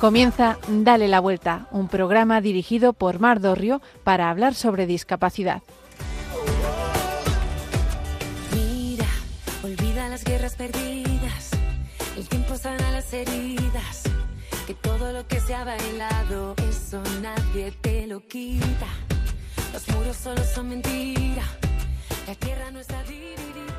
Comienza Dale la Vuelta, un programa dirigido por Mar Dorrio para hablar sobre discapacidad. Mira, olvida las guerras perdidas, el tiempo sana las heridas, que todo lo que se ha bailado, eso nadie te lo quita. Los muros solo son mentira, la tierra no está dividida.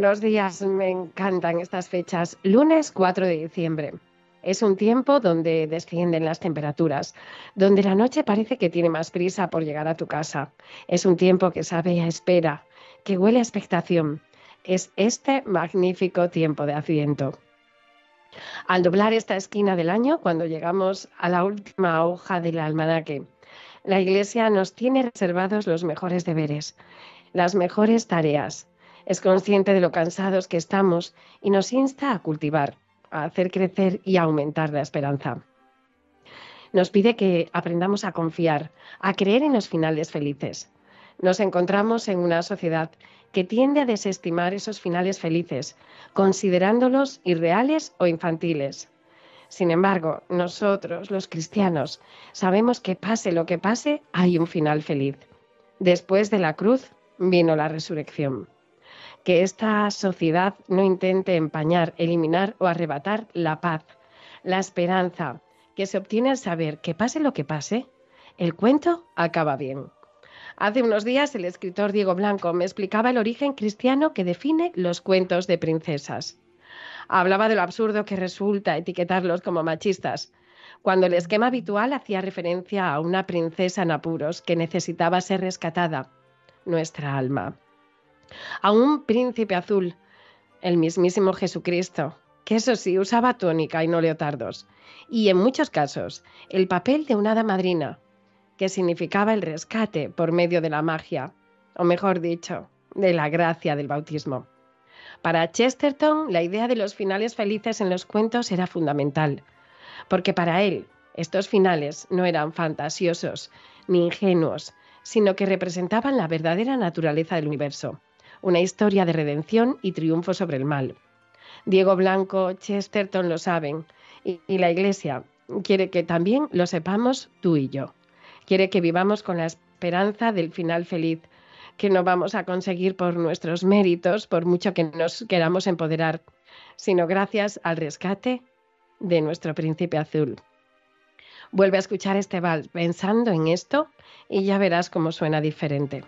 Buenos días, me encantan estas fechas. Lunes 4 de diciembre. Es un tiempo donde descienden las temperaturas, donde la noche parece que tiene más prisa por llegar a tu casa. Es un tiempo que sabe a espera, que huele a expectación. Es este magnífico tiempo de Adviento. Al doblar esta esquina del año, cuando llegamos a la última hoja del almanaque, la Iglesia nos tiene reservados los mejores deberes, las mejores tareas es consciente de lo cansados que estamos y nos insta a cultivar, a hacer crecer y aumentar la esperanza. Nos pide que aprendamos a confiar, a creer en los finales felices. Nos encontramos en una sociedad que tiende a desestimar esos finales felices, considerándolos irreales o infantiles. Sin embargo, nosotros, los cristianos, sabemos que pase lo que pase, hay un final feliz. Después de la cruz vino la resurrección que esta sociedad no intente empañar, eliminar o arrebatar la paz, la esperanza que se obtiene al saber que pase lo que pase, el cuento acaba bien. Hace unos días el escritor Diego Blanco me explicaba el origen cristiano que define los cuentos de princesas. Hablaba de lo absurdo que resulta etiquetarlos como machistas, cuando el esquema habitual hacía referencia a una princesa en apuros que necesitaba ser rescatada, nuestra alma a un príncipe azul, el mismísimo Jesucristo, que eso sí, usaba tónica y no leotardos, y en muchos casos el papel de una hada madrina, que significaba el rescate por medio de la magia, o mejor dicho, de la gracia del bautismo. Para Chesterton, la idea de los finales felices en los cuentos era fundamental, porque para él estos finales no eran fantasiosos ni ingenuos, sino que representaban la verdadera naturaleza del universo una historia de redención y triunfo sobre el mal. Diego Blanco, Chesterton lo saben y, la Iglesia quiere que también lo sepamos tú y yo. Quiere que vivamos con la esperanza del final feliz, que no vamos a conseguir por nuestros méritos, por mucho que nos queramos empoderar, sino gracias al rescate de nuestro príncipe azul. Vuelve a escuchar este vals pensando en esto y ya verás cómo suena diferente.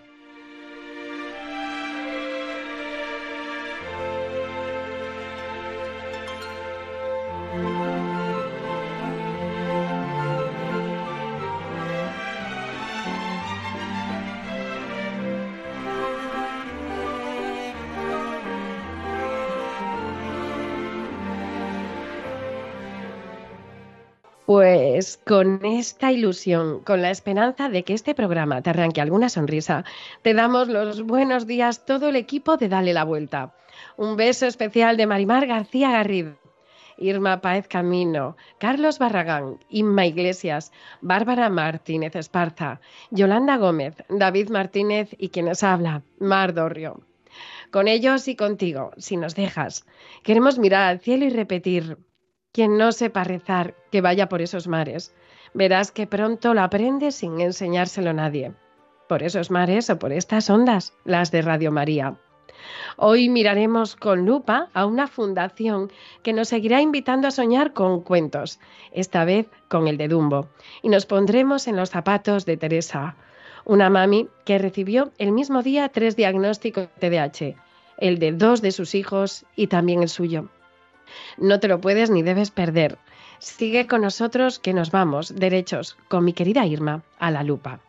Con esta ilusión, con la esperanza de que este programa te arranque alguna sonrisa, te damos los buenos días todo el equipo de Dale la Vuelta. Un beso especial de Marimar García Garrido, Irma Páez Camino, Carlos Barragán, Inma Iglesias, Bárbara Martínez Esparza, Yolanda Gómez, David Martínez y quienes habla, Mar Dorrio. Con ellos y contigo, si nos dejas, queremos mirar al cielo y repetir quien no sepa rezar, que vaya por esos mares. Verás que pronto lo aprende sin enseñárselo a nadie. Por esos mares o por estas ondas, las de Radio María. Hoy miraremos con lupa a una fundación que nos seguirá invitando a soñar con cuentos, esta vez con el de Dumbo, y nos pondremos en los zapatos de Teresa, una mami que recibió el mismo día tres diagnósticos de TDAH, el de dos de sus hijos y también el suyo. No te lo puedes ni debes perder. Sigue con nosotros que nos vamos, derechos, con mi querida Irma, a la lupa.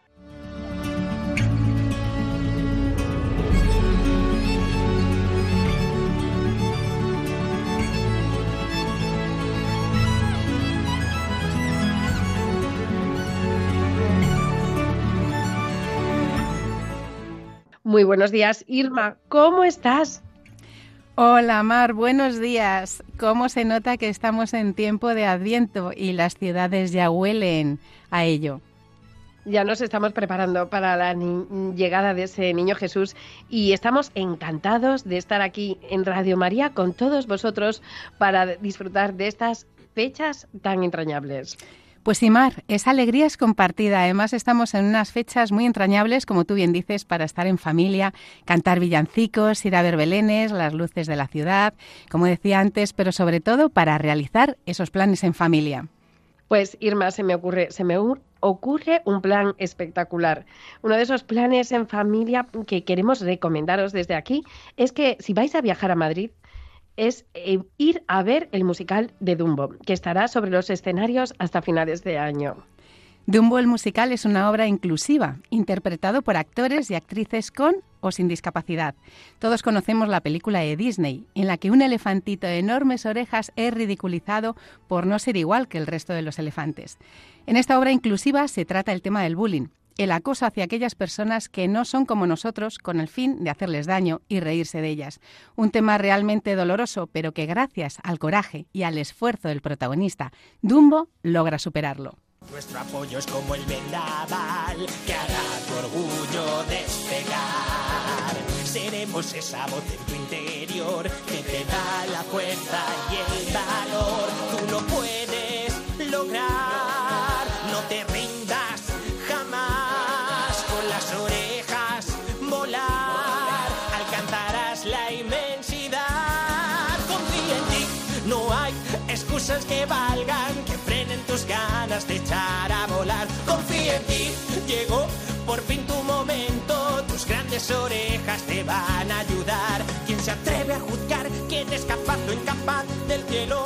Muy buenos días, Irma. ¿Cómo estás? Hola Mar, buenos días. ¿Cómo se nota que estamos en tiempo de Adviento y las ciudades ya huelen a ello? Ya nos estamos preparando para la llegada de ese niño Jesús y estamos encantados de estar aquí en Radio María con todos vosotros para disfrutar de estas fechas tan entrañables. Pues sí, Mar, esa alegría es compartida. Además, estamos en unas fechas muy entrañables, como tú bien dices, para estar en familia, cantar villancicos, ir a ver belenes, las luces de la ciudad, como decía antes, pero sobre todo para realizar esos planes en familia. Pues Irma, se me ocurre, se me ocurre un plan espectacular. Uno de esos planes en familia que queremos recomendaros desde aquí es que si vais a viajar a Madrid, es eh, ir a ver el musical de Dumbo, que estará sobre los escenarios hasta finales de año. Dumbo el musical es una obra inclusiva, interpretado por actores y actrices con o sin discapacidad. Todos conocemos la película de Disney, en la que un elefantito de enormes orejas es ridiculizado por no ser igual que el resto de los elefantes. En esta obra inclusiva se trata el tema del bullying, el acoso hacia aquellas personas que no son como nosotros con el fin de hacerles daño y reírse de ellas. Un tema realmente doloroso, pero que gracias al coraje y al esfuerzo del protagonista, Dumbo logra superarlo. Nuestro apoyo es como el vendaval que hará tu orgullo despegar. Seremos esa voz en tu interior que te da la fuerza y el valor. Tú lo puedes lograr, excusas que valgan tus ganas de echar a volar. Confía en ti, llegó por fin tu momento. Tus grandes orejas te van a ayudar. ¿Quién se atreve a juzgar quién es capaz o incapaz del cielo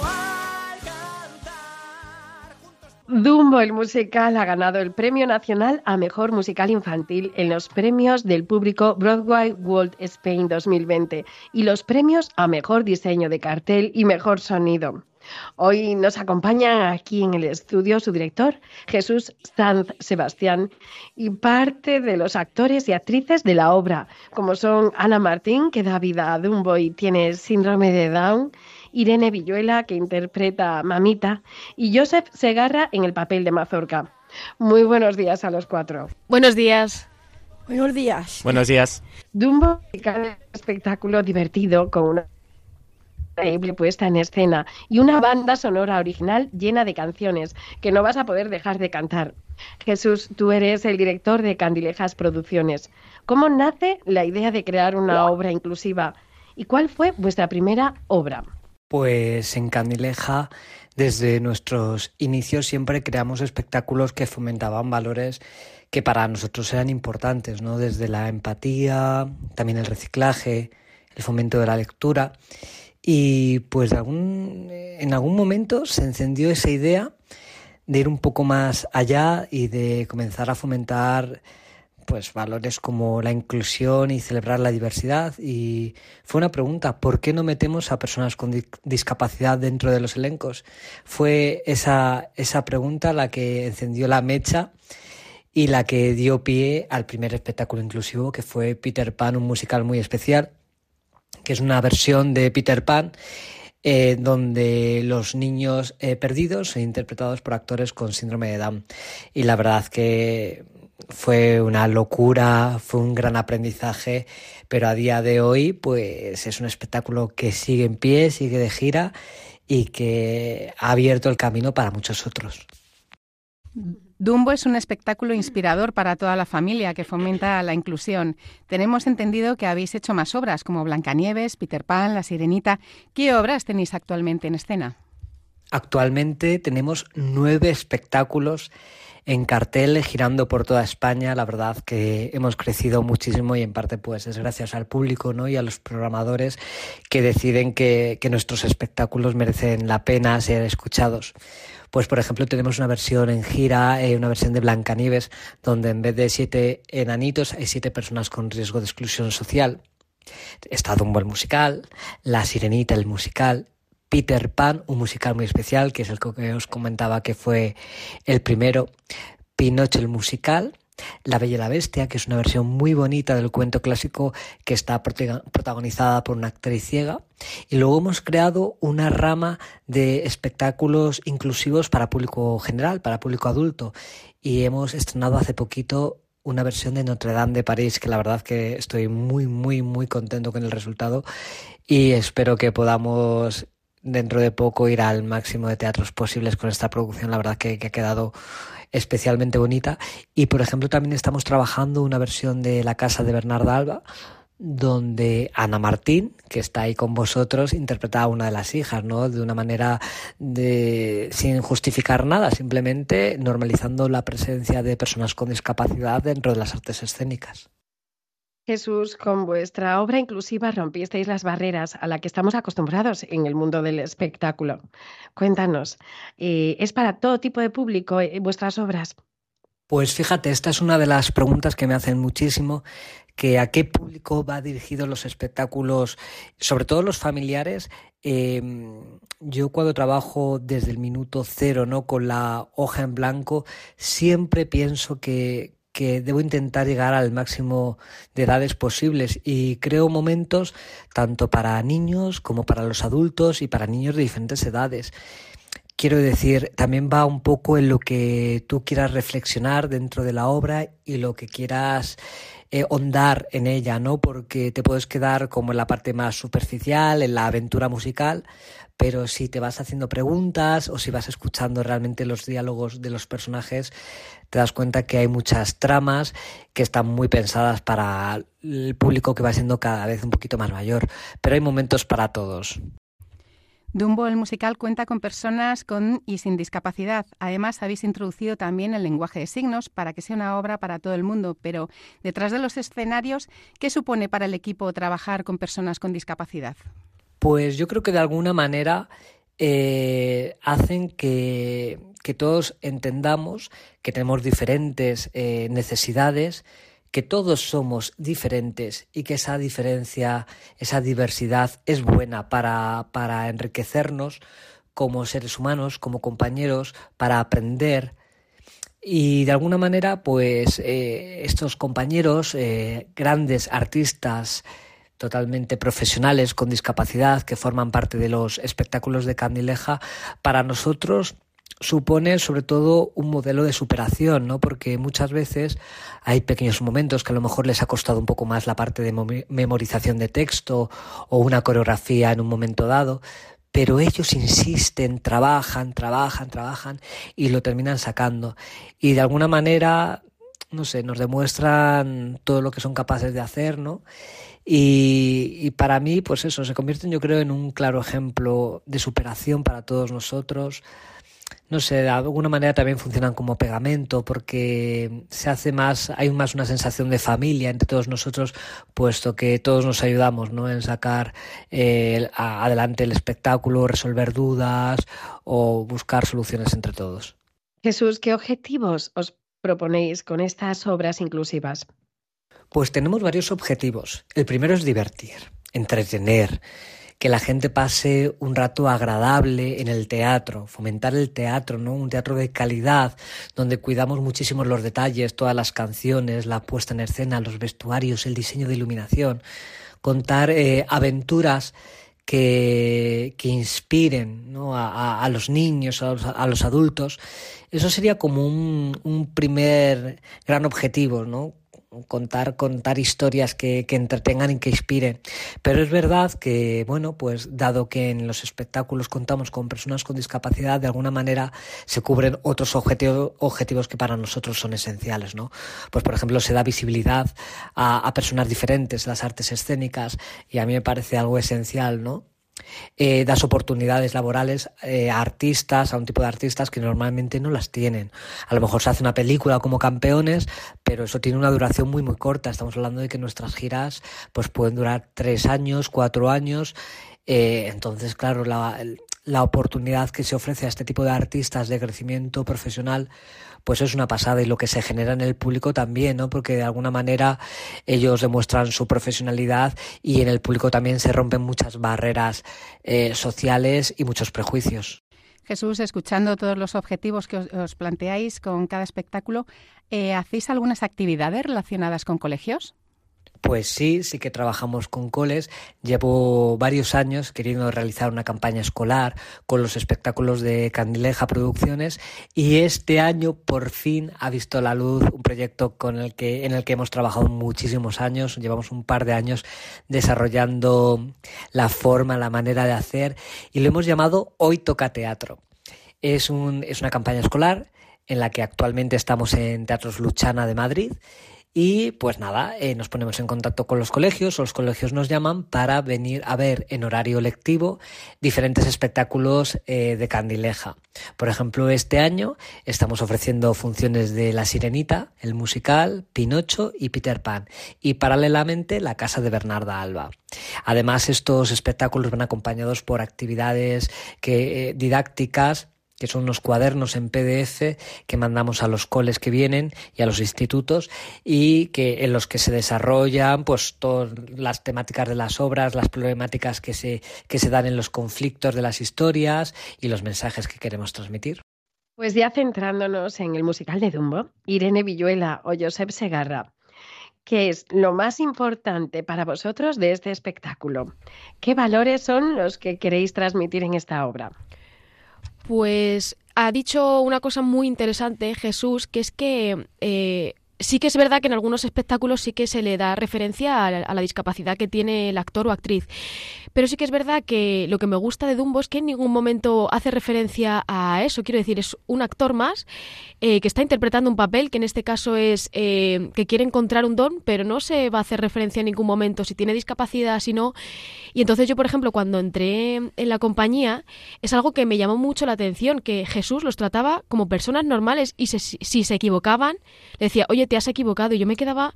Dumbo, el musical, ha ganado el Premio Nacional a Mejor Musical Infantil en los premios del público Broadway World Spain 2020 y los premios a Mejor Diseño de Cartel y Mejor Sonido. Hoy nos acompaña aquí en el estudio su director, Jesús Sanz Sebastián, y parte de los actores y actrices de la obra, como son Ana Martín, que da vida a Dumbo y tiene síndrome de Down, Irene Villuela, que interpreta a Mamita, y Joseph Segarra en el papel de Mazorca. Muy buenos días a los cuatro. Buenos días. Buenos días. Buenos días. Dumbo, un espectáculo divertido con una increíble puesta en escena y una banda sonora original llena de canciones que no vas a poder dejar de cantar. Jesús, tú eres el director de Candilejas Producciones. ¿Cómo nace la idea de crear una obra inclusiva? ¿Y cuál fue vuestra primera obra? Pues en Candileja, desde nuestros inicios, siempre creamos espectáculos que fomentaban valores que para nosotros eran importantes, ¿no? Desde la empatía, también el reciclaje, el fomento de la lectura. Y pues en algún momento se encendió esa idea de ir un poco más allá y de comenzar a fomentar pues valores como la inclusión y celebrar la diversidad y fue una pregunta, ¿por qué no metemos a personas con discapacidad dentro de los elencos? Fue esa, esa pregunta la que encendió la mecha y la que dio pie al primer espectáculo inclusivo que fue Peter Pan, un musical muy especial que es una versión de Peter Pan eh, donde los niños eh, perdidos son interpretados por actores con síndrome de Down. Y la verdad que fue una locura, fue un gran aprendizaje, pero a día de hoy pues es un espectáculo que sigue en pie, sigue de gira y que ha abierto el camino para muchos otros. Dumbo es un espectáculo inspirador para toda la familia que fomenta la inclusión. Tenemos entendido que habéis hecho más obras como Blancanieves, Peter Pan, La Sirenita. ¿Qué obras tenéis actualmente en escena? Actualmente tenemos nueve espectáculos en cartel girando por toda España. La verdad que hemos crecido muchísimo y en parte pues es gracias al público ¿no? y a los programadores que deciden que, que nuestros espectáculos merecen la pena ser escuchados. Pues, por ejemplo, tenemos una versión en gira, eh, una versión de Blancanieves, donde en vez de siete enanitos hay siete personas con riesgo de exclusión social. Está Dumbo el musical, La Sirenita el musical, Peter Pan, un musical muy especial, que es el que os comentaba que fue el primero, Pinocho el musical, La Bella y la Bestia, que es una versión muy bonita del cuento clásico que está protagonizada por una actriz ciega. Y luego hemos creado una rama de espectáculos inclusivos para público general, para público adulto. Y hemos estrenado hace poquito una versión de Notre Dame de París, que la verdad que estoy muy, muy, muy contento con el resultado y espero que podamos dentro de poco ir al máximo de teatros posibles con esta producción. La verdad que, que ha quedado especialmente bonita. Y por ejemplo también estamos trabajando una versión de La Casa de Bernarda Alba, donde Ana Martín, que está ahí con vosotros, interpreta a una de las hijas, ¿no? De una manera de, sin justificar nada, simplemente normalizando la presencia de personas con discapacidad dentro de las artes escénicas. Jesús, con vuestra obra inclusiva rompisteis las barreras a las que estamos acostumbrados en el mundo del espectáculo. Cuéntanos, eh, ¿es para todo tipo de público eh, vuestras obras? Pues fíjate, esta es una de las preguntas que me hacen muchísimo, que a qué público va dirigido los espectáculos, sobre todo los familiares. Em, yo cuando trabajo desde el minuto cero, ¿no? Con la hoja en blanco, siempre pienso que, que debo intentar llegar al máximo de edades posibles y creo momentos tanto para niños como para los adultos y para niños de diferentes edades. Quiero decir, también va un poco en lo que tú quieras reflexionar dentro de la obra y lo que quieras eh, hondar en ella, ¿no? Porque te puedes quedar como en la parte más superficial, en la aventura musical, pero si te vas haciendo preguntas o si vas escuchando realmente los diálogos de los personajes, te das cuenta que hay muchas tramas que están muy pensadas para el público que va siendo cada vez un poquito más mayor, pero hay momentos para todos. Dumbo, el musical, cuenta con personas con y sin discapacidad. Además, habéis introducido también el lenguaje de signos para que sea una obra para todo el mundo. Pero detrás de los escenarios, ¿qué supone para el equipo trabajar con personas con discapacidad? Pues yo creo que de alguna manera eh, hacen que, todos entendamos que tenemos diferentes eh, necesidades, que todos somos diferentes y que esa diferencia, esa diversidad es buena para, para enriquecernos como seres humanos, como compañeros, para aprender. Y de alguna manera, pues eh, estos compañeros, grandes artistas, totalmente profesionales con discapacidad que forman parte de los espectáculos de Candileja, para nosotros supone sobre todo un modelo de superación, ¿no? Porque muchas veces hay pequeños momentos que a lo mejor les ha costado un poco más la parte de memorización de texto o una coreografía en un momento dado, pero ellos insisten, trabajan, trabajan, trabajan y lo terminan sacando. Y de alguna manera, no sé, nos demuestran todo lo que son capaces de hacer, ¿no? Y, para mí, pues eso, se convierten yo creo en un claro ejemplo de superación para todos nosotros. No sé, de alguna manera también funcionan como pegamento porque se hace más, hay más una sensación de familia entre todos nosotros, puesto que todos nos ayudamos ¿no? en sacar eh, adelante el espectáculo, resolver dudas o buscar soluciones entre todos. Jesús, ¿qué objetivos os proponéis con estas obras inclusivas? Pues tenemos varios objetivos. El primero es divertir, entretener, que la gente pase un rato agradable en el teatro, fomentar el teatro, ¿no? Un teatro de calidad, donde cuidamos muchísimo los detalles, todas las canciones, la puesta en escena, los vestuarios, el diseño de iluminación, contar eh, aventuras que, que inspiren ¿no? a, los niños, a los, a los, adultos. Eso sería como un, un primer gran objetivo, ¿no? Contar, contar historias que, que, entretengan y que inspiren. Pero es verdad que, bueno, pues dado que en los espectáculos contamos con personas con discapacidad, de alguna manera se cubren otros objetivos, objetivos que para nosotros son esenciales, ¿no? Pues, por ejemplo, se da visibilidad a, a personas diferentes en las artes escénicas y a mí me parece algo esencial, ¿no? Eh, das oportunidades laborales eh, a artistas, a un tipo de artistas que normalmente no las tienen. A lo mejor se hace una película como campeones, pero eso tiene una duración muy muy corta. Estamos hablando de que nuestras giras pues pueden durar tres años, cuatro años. Eh, entonces, claro, la, la oportunidad que se ofrece a este tipo de artistas de crecimiento profesional pues es una pasada y lo que se genera en el público también, ¿no? Porque de alguna manera ellos demuestran su profesionalidad y en el público también se rompen muchas barreras eh, sociales y muchos prejuicios. Jesús, escuchando todos los objetivos que os, planteáis con cada espectáculo, eh, ¿hacéis algunas actividades relacionadas con colegios? Pues sí, sí que trabajamos con coles. Llevo varios años queriendo realizar una campaña escolar con los espectáculos de Candileja Producciones y este año por fin ha visto la luz un proyecto con el que, en el que hemos trabajado muchísimos años. Llevamos un par de años desarrollando la forma, la manera de hacer y lo hemos llamado Hoy Toca Teatro. Es, un, es una campaña escolar en la que actualmente estamos en Teatros Luchana de Madrid y pues nada, eh, nos ponemos en contacto con los colegios o los colegios nos llaman para venir a ver en horario lectivo diferentes espectáculos eh, de Candileja. Por ejemplo, este año estamos ofreciendo funciones de La Sirenita, el musical, Pinocho y Peter Pan. Y paralelamente La Casa de Bernarda Alba. Además, estos espectáculos van acompañados por actividades que, eh, didácticas que son unos cuadernos en PDF que mandamos a los coles que vienen y a los institutos y que en los que se desarrollan pues todas las temáticas de las obras, las problemáticas que se, que se dan en los conflictos de las historias y los mensajes que queremos transmitir. Pues ya centrándonos en el musical de Dumbo, Irene Villuela o Josep Segarra, ¿qué es lo más importante para vosotros de este espectáculo? ¿Qué valores son los que queréis transmitir en esta obra? Pues ha dicho una cosa muy interesante Jesús, que es que eh, sí que es verdad que en algunos espectáculos sí que se le da referencia a la, discapacidad que tiene el actor o actriz. Pero sí que es verdad que lo que me gusta de Dumbo es que en ningún momento hace referencia a eso. Quiero decir, es un actor más eh, que está interpretando un papel que en este caso es eh, que quiere encontrar un don, pero no se va a hacer referencia en ningún momento si tiene discapacidad, si no. Y entonces yo, por ejemplo, cuando entré en la compañía, es algo que me llamó mucho la atención, que Jesús los trataba como personas normales y si se equivocaban, le decía, oye, te has equivocado. Y yo me quedaba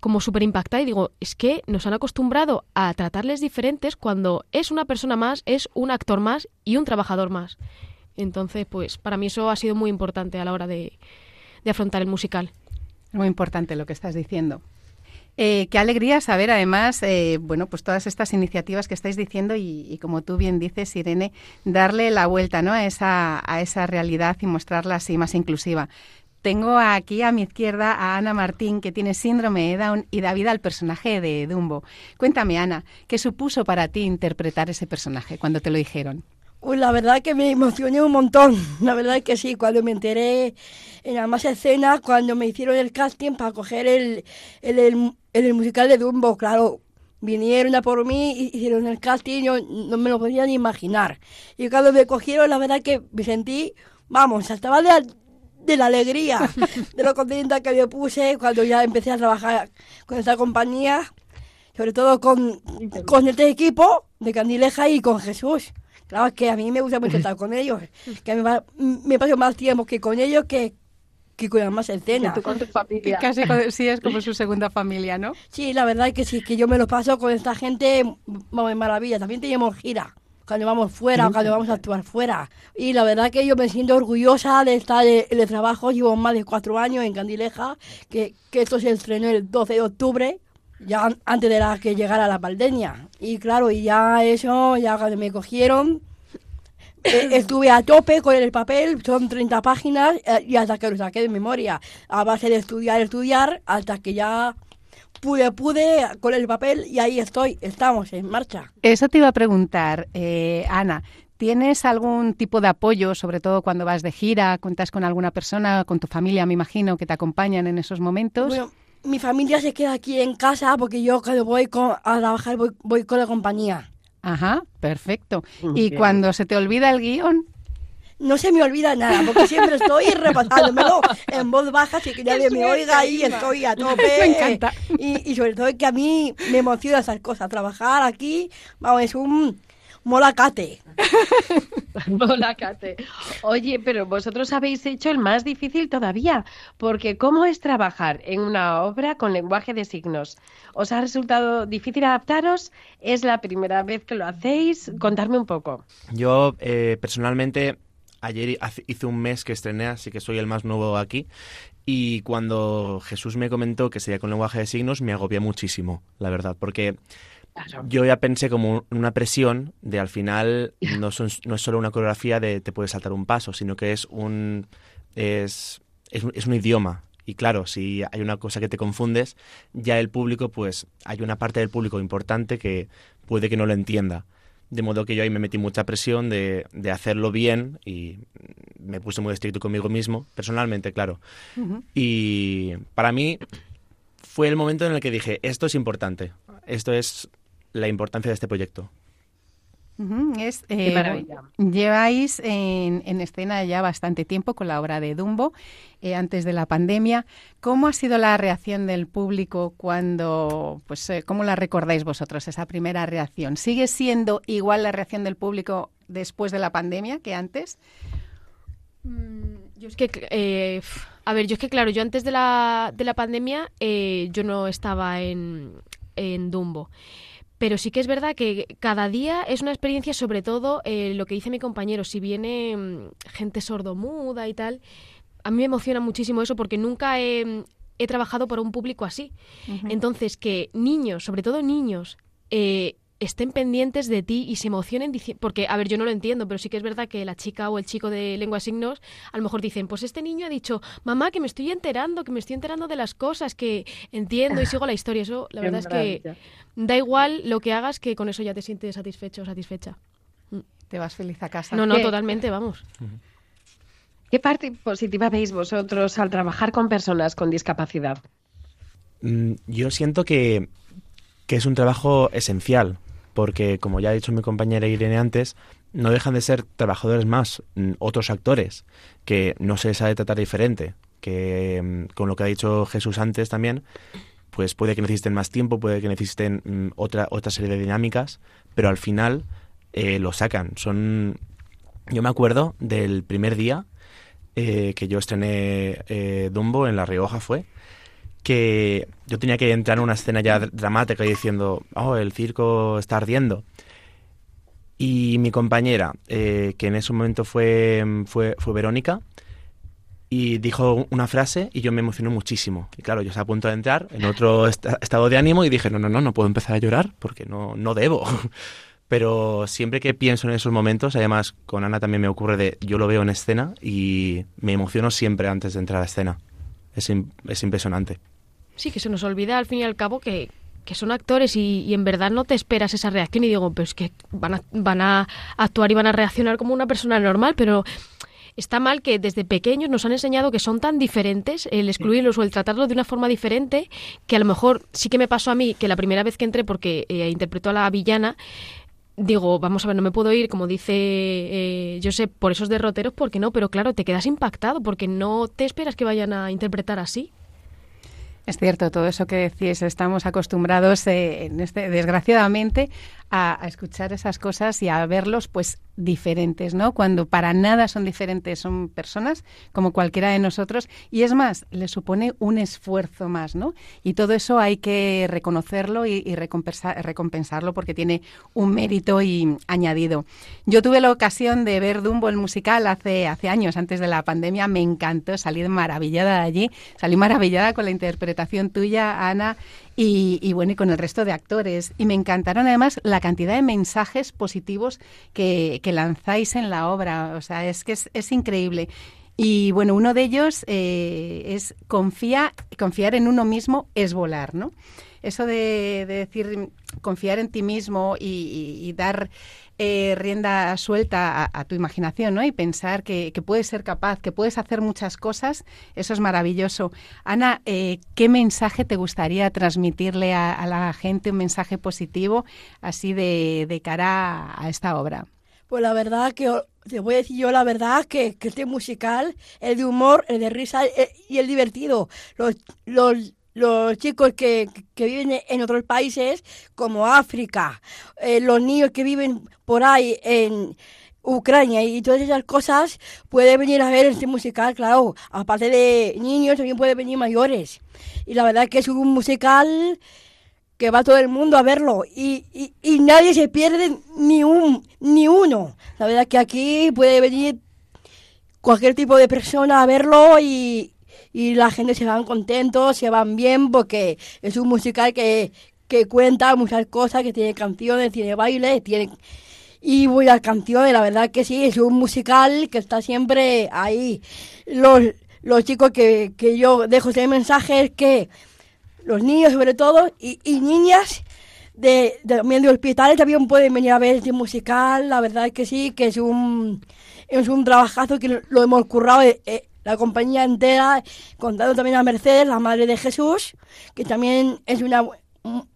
como súper impactada y digo, es que nos han acostumbrado a tratarles diferentes cuando es una persona más, es un actor más y un trabajador más. Entonces, pues para mí eso ha sido muy importante a la hora de, afrontar el musical. Muy importante lo que estás diciendo. Eh, qué alegría saber, además, eh, bueno, pues todas estas iniciativas que estáis diciendo y, como tú bien dices, Irene, darle la vuelta, ¿no? A esa, a esa realidad y mostrarla así más inclusiva. Tengo aquí a mi izquierda a Ana Martín, que tiene síndrome de Down y da vida al personaje de Dumbo. Cuéntame, Ana, ¿qué supuso para ti interpretar ese personaje cuando te lo dijeron? Uy, la verdad que me emocioné un montón. La verdad que sí, cuando me enteré en la más escena, cuando me hicieron el casting para coger el, el, el, musical de Dumbo, claro, vinieron a por mí, hicieron el casting, yo no me lo podía ni imaginar. Y cuando me cogieron, la verdad que me sentí, vamos, saltaba de, de la alegría, de lo contenta que me puse cuando ya empecé a trabajar con esta compañía, sobre todo con, con este equipo de Candileja y con Jesús. Claro, es que a mí me gusta mucho estar con ellos, que me, me paso más tiempo que con ellos que, que con la más escena. Con tu familia. Casi sí, es como su segunda familia, ¿no? Sí, la verdad es que sí, que yo me lo paso con esta gente, vamos, maravilla. También tenemos gira cuando vamos fuera, cuando vamos a actuar fuera. Y la verdad que yo me siento orgullosa de estar en el trabajo. Llevo más de cuatro años en Candileja, que, que esto se estrenó el 12 de octubre, ya antes de la que llegara la pandemia. Y claro, y ya eso, ya cuando me cogieron, eh, estuve a tope con el papel, son 30 páginas, eh, y hasta que lo saqué de memoria, a base de estudiar, estudiar, hasta que ya pude, pude con el papel y ahí estoy, estamos en marcha. Eso te iba a preguntar, eh, Ana. ¿Tienes algún tipo de apoyo, sobre todo cuando vas de gira? ¿Cuentas con alguna persona, con tu familia, me imagino, que te acompañan en esos momentos? Bueno, mi familia se queda aquí en casa porque yo cuando voy a trabajar voy, con la compañía. Ajá, perfecto. ¿Y cuando se te olvida el guion? No se me olvida nada, porque siempre estoy repasándomelo en voz baja, sin que nadie me oiga y estoy a tope. Me encanta. Y, sobre todo que a mí me emociona esas cosas. Trabajar aquí, vamos, es un molacate. molacate. Oye, pero vosotros habéis hecho el más difícil todavía, porque ¿cómo es trabajar en una obra con lenguaje de signos? ¿Os ha resultado difícil adaptaros? ¿Es la primera vez que lo hacéis? Contarme un poco. Yo, eh, personalmente, Ayer hice un mes que estrené, así que soy el más nuevo aquí. Y cuando Jesús me comentó que sería con lenguaje de signos, me agobié muchísimo, la verdad, porque yo ya pensé como una presión de al final no, son, no es solo una coreografía de te puedes saltar un paso, sino que es un, es, es, es un idioma. Y claro, si hay una cosa que te confundes, ya el público, pues hay una parte del público importante que puede que no lo entienda. De modo que yo ahí me metí mucha presión de, de hacerlo bien y me puse muy estricto conmigo mismo, personalmente, claro. Y para mí fue el momento en el que dije, esto es importante, esto es la importancia de este proyecto. Es, eh, maravilla. Lleváis en, en escena ya bastante tiempo con la obra de Dumbo, eh, antes de la pandemia. ¿Cómo ha sido la reacción del público cuando, pues, eh, cómo la recordáis vosotros, esa primera reacción? ¿Sigue siendo igual la reacción del público después de la pandemia que antes? Yo es que, eh, f- a ver, yo es que claro, yo antes de la, de la pandemia eh, yo no estaba en, en Dumbo. Pero sí que es verdad que cada día es una experiencia, sobre todo eh, lo que dice mi compañero, si viene mm, gente sordomuda y tal, a mí me emociona muchísimo eso porque nunca he, he trabajado para un público así. Entonces, que niños, sobre todo niños, eh, estén pendientes de ti y se emocionen porque a ver yo no lo entiendo pero sí que es verdad que la chica o el chico de lengua de signos a lo mejor dicen pues este niño ha dicho mamá que me estoy enterando que me estoy enterando de las cosas que entiendo y sigo la historia eso la verdad es que da igual lo que hagas que con eso ya te sientes satisfecho o satisfecha Te vas feliz a casa. no no ¿Qué? totalmente vamos ¿Qué parte positiva veis vosotros al trabajar con personas con discapacidad? Mm, Yo siento que, que es un trabajo esencial, porque como ya ha dicho mi compañera Irene antes, no dejan de ser trabajadores más, mm, otros actores, que no se sabe tratar diferente, que mm, con lo que ha dicho Jesús antes también, pues puede que necesiten más tiempo, puede que necesiten mm, otra, otra serie de dinámicas, pero al final eh, lo sacan. Son, yo me acuerdo del primer día eh, que yo estrené eh, Dumbo en La Rioja fue, que yo tenía que entrar en una escena ya dr- dramática y diciendo, oh, el circo está ardiendo. Y mi compañera, eh, que en ese momento fue, fue, fue Verónica, y dijo una frase y yo me emocioné muchísimo. Y claro, yo estaba a punto de entrar en otro esta- estado de ánimo y dije, no, no, no, no puedo empezar a llorar porque no, no debo. Pero siempre que pienso en esos momentos, además con Ana también me ocurre de, yo lo veo en escena y me emociono siempre antes de entrar a escena. Es, es impresionante. Sí que se nos olvida al fin y al cabo que que son actores y, y en verdad no te esperas esa reacción y digo, pero es que van a, van a actuar y van a reaccionar como una persona normal, pero está mal que desde pequeños nos han enseñado que son tan diferentes, el excluirlos o el tratarlos de una forma diferente, que a lo mejor sí que me pasó a mí, que la primera vez que entré, porque eh, interpretó a la villana, digo, vamos a ver, no me puedo ir, como dice eh, Josep, por esos derroteros, porque no, pero claro, te quedas impactado, porque no te esperas que vayan a interpretar así. Es cierto, todo eso que decís, estamos acostumbrados, eh, en este, desgraciadamente, a, escuchar esas cosas y a verlos, pues, diferentes, ¿no? Cuando para nada son diferentes, son personas como cualquiera de nosotros y es más, les supone un esfuerzo más, ¿no? Y todo eso hay que reconocerlo y, y recompensa- recompensarlo porque tiene un mérito y añadido. Yo tuve la ocasión de ver Dumbo el musical hace, hace años, antes de la pandemia, me encantó, salí maravillada de allí, salí maravillada con la interpretación tuya, Ana, y, y bueno, y con el resto de actores. Y me encantaron además la cantidad de mensajes positivos que, que lanzáis en la obra. O sea, es que es, es increíble. Y bueno, uno de ellos eh, es confía, confiar en uno mismo es volar, ¿no? Eso de, de decir confiar en ti mismo y, dar eh, rienda suelta a, a tu imaginación, ¿no? Y pensar que, que puedes ser capaz, que puedes hacer muchas cosas, eso es maravilloso. Ana, eh, ¿qué mensaje te gustaría transmitirle a, a la gente, un mensaje positivo, así de, cara a, esta obra? Pues la verdad que te voy a decir yo la verdad que, que este musical, el de humor, el de risa eh, y el divertido. Los, los, los chicos que, que viven en otros países como África, eh, los niños que viven por ahí en Ucrania y todas esas cosas, pueden venir a ver este musical, claro. Aparte de niños, también pueden venir mayores. Y la verdad que es un musical que va todo el mundo a verlo y, y, y nadie se pierde ni un ni uno. La verdad que aquí puede venir cualquier tipo de persona a verlo y, y la gente se van contentos, se van bien porque es un musical que, que cuenta muchas cosas, que tiene canciones, tiene baile, tiene y voy a canciones, la verdad que sí, es un musical que está siempre ahí. Los, los chicos que, que yo dejo ese mensaje que los niños sobre todo y, y niñas de, también de hospitales también pueden venir a ver este musical, la verdad es que sí, que es un, es un trabajazo que lo hemos currado eh, eh, la compañía entera, contando también a Mercedes, la madre de Jesús, que también es una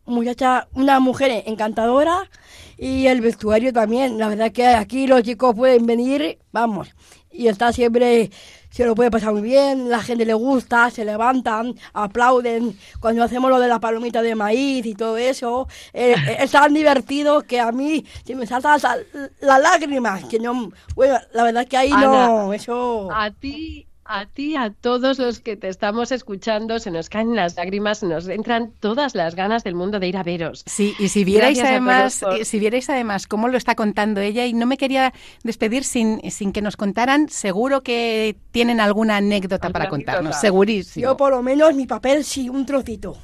muchacha, una mujer encantadora, y el vestuario también. La verdad que aquí los chicos pueden venir, vamos, y está siempre, se lo puede pasar muy bien, la gente le gusta, se levantan, aplauden cuando hacemos lo de la palomita de maíz y todo eso. Eh, eh, es tan divertido que a mí se me saltan las, lágrimas, que no, bueno, la verdad que ahí Ana, no, eso... A ti a ti, a todos los que te estamos escuchando, se nos caen las lágrimas, nos entran todas las ganas del mundo de ir a veros. Sí, y si vierais Gracias además, por- si vierais además cómo lo está contando ella, y no me quería despedir sin, sin que nos contaran, seguro que tienen alguna anécdota para contarnos, anécdota. segurísimo. Yo por lo menos mi papel sí, un trocito.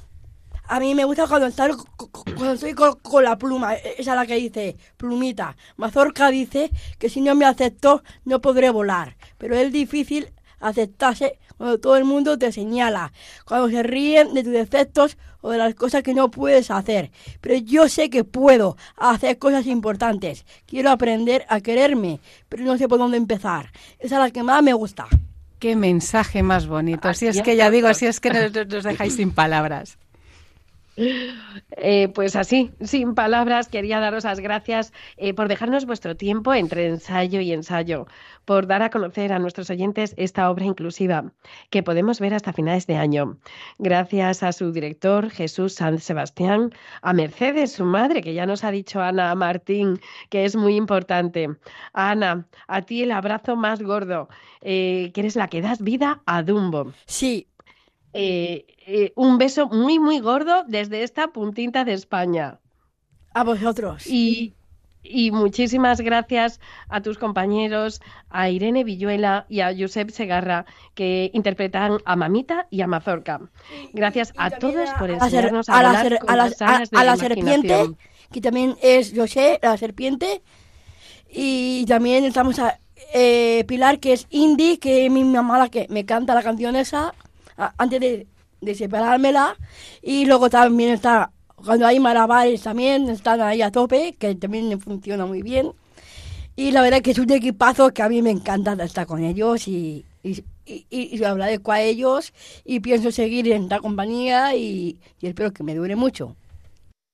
A mí me gusta cuando, estar, cuando estoy con, con la pluma, esa es la que dice, plumita. Mazorca dice que si no me aceptó no podré volar, pero es difícil aceptarse cuando todo el mundo te señala, cuando se ríen de tus defectos o de las cosas que no puedes hacer. Pero yo sé que puedo hacer cosas importantes. Quiero aprender a quererme, pero no sé por dónde empezar. Esa es la que más me gusta. Qué mensaje más bonito. Es Así que es, ya digo, si es que nos, nos dejáis sin palabras. Eh, pues así, sin palabras, quería daros las gracias eh, por dejarnos vuestro tiempo entre ensayo y ensayo, por dar a conocer a nuestros oyentes esta obra inclusiva que podemos ver hasta finales de año. Gracias a su director, Jesús San Sebastián, a Mercedes, su madre, que ya nos ha dicho Ana Martín, que es muy importante. Ana, a ti el abrazo más gordo, eh, que eres la que das vida a Dumbo. Sí, Eh, eh, un beso muy, muy gordo desde esta puntita de España. a vosotros. Y, y muchísimas gracias a tus compañeros, a Irene Villuela y a Josep Segarra, que interpretan a Mamita y a Mazorca. Gracias a todos por a ser- enseñarnos a, a la volar ser- con a la- las alas de a- a la la serpiente, que también es José, la serpiente. Y también estamos a eh, Pilar, que es Indy, que es mi mamá la que me canta la canción esa, a- antes de, de separármela. Y luego también está, cuando hay malabares también, están ahí a tope, que también funciona muy bien. Y la verdad que es un equipazo que a mí me encanta estar con ellos y, y, y- y agradezco a ellos y pienso seguir en esta compañía y, y espero que me dure mucho.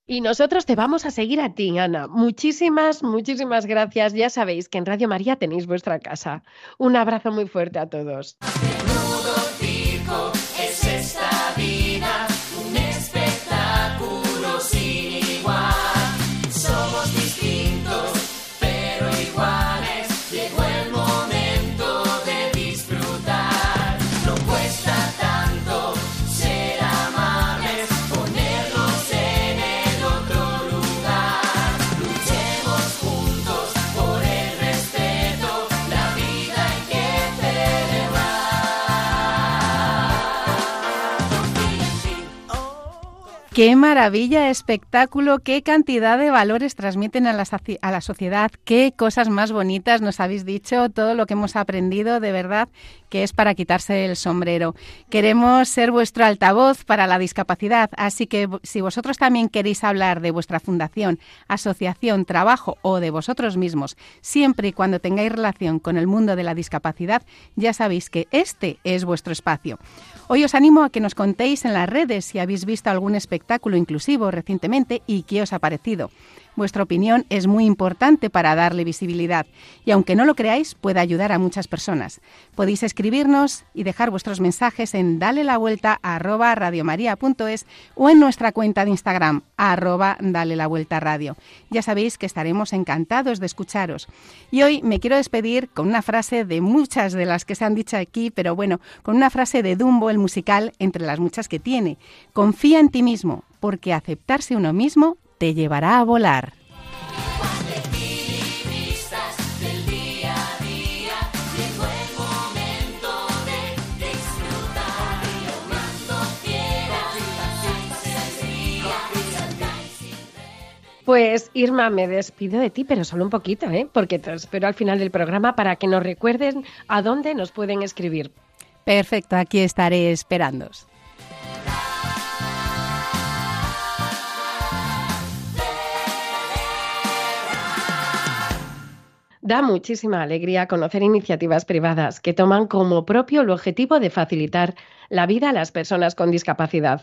Y nosotros te vamos a seguir a ti, Ana. Muchísimas, muchísimas gracias. Ya sabéis que en Radio María tenéis vuestra casa. Un abrazo muy fuerte a todos. Qué maravilla, espectáculo, qué cantidad de valores transmiten a la, sociedad, qué cosas más bonitas nos habéis dicho, todo lo que hemos aprendido, de verdad, que es para quitarse el sombrero. Queremos ser vuestro altavoz para la discapacidad, así que si vosotros también queréis hablar de vuestra fundación, asociación, trabajo o de vosotros mismos, siempre y cuando tengáis relación con el mundo de la discapacidad, ya sabéis que este es vuestro espacio. Hoy os animo a que nos contéis en las redes si habéis visto algún espectáculo inclusivo recientemente y qué os ha parecido. Vuestra opinión es muy importante para darle visibilidad y aunque no lo creáis puede ayudar a muchas personas. Podéis escribirnos y dejar vuestros mensajes en dale la vuelta arroba radiomaria.es o en nuestra cuenta de Instagram arroba dale la vuelta radio. Ya sabéis que estaremos encantados de escucharos. Y hoy me quiero despedir con una frase de muchas de las que se han dicho aquí, pero bueno, con una frase de Dumbo, el musical, entre las muchas que tiene. Confía en ti mismo, porque aceptarse uno mismo te llevará a volar. Pues Irma, me despido de ti, pero solo un poquito, ¿eh? porque te espero al final del programa para que nos recuerden a dónde nos pueden escribir. Perfecto, aquí estaré esperándos. Da muchísima alegría conocer iniciativas privadas que toman como propio el objetivo de facilitar la vida a las personas con discapacidad.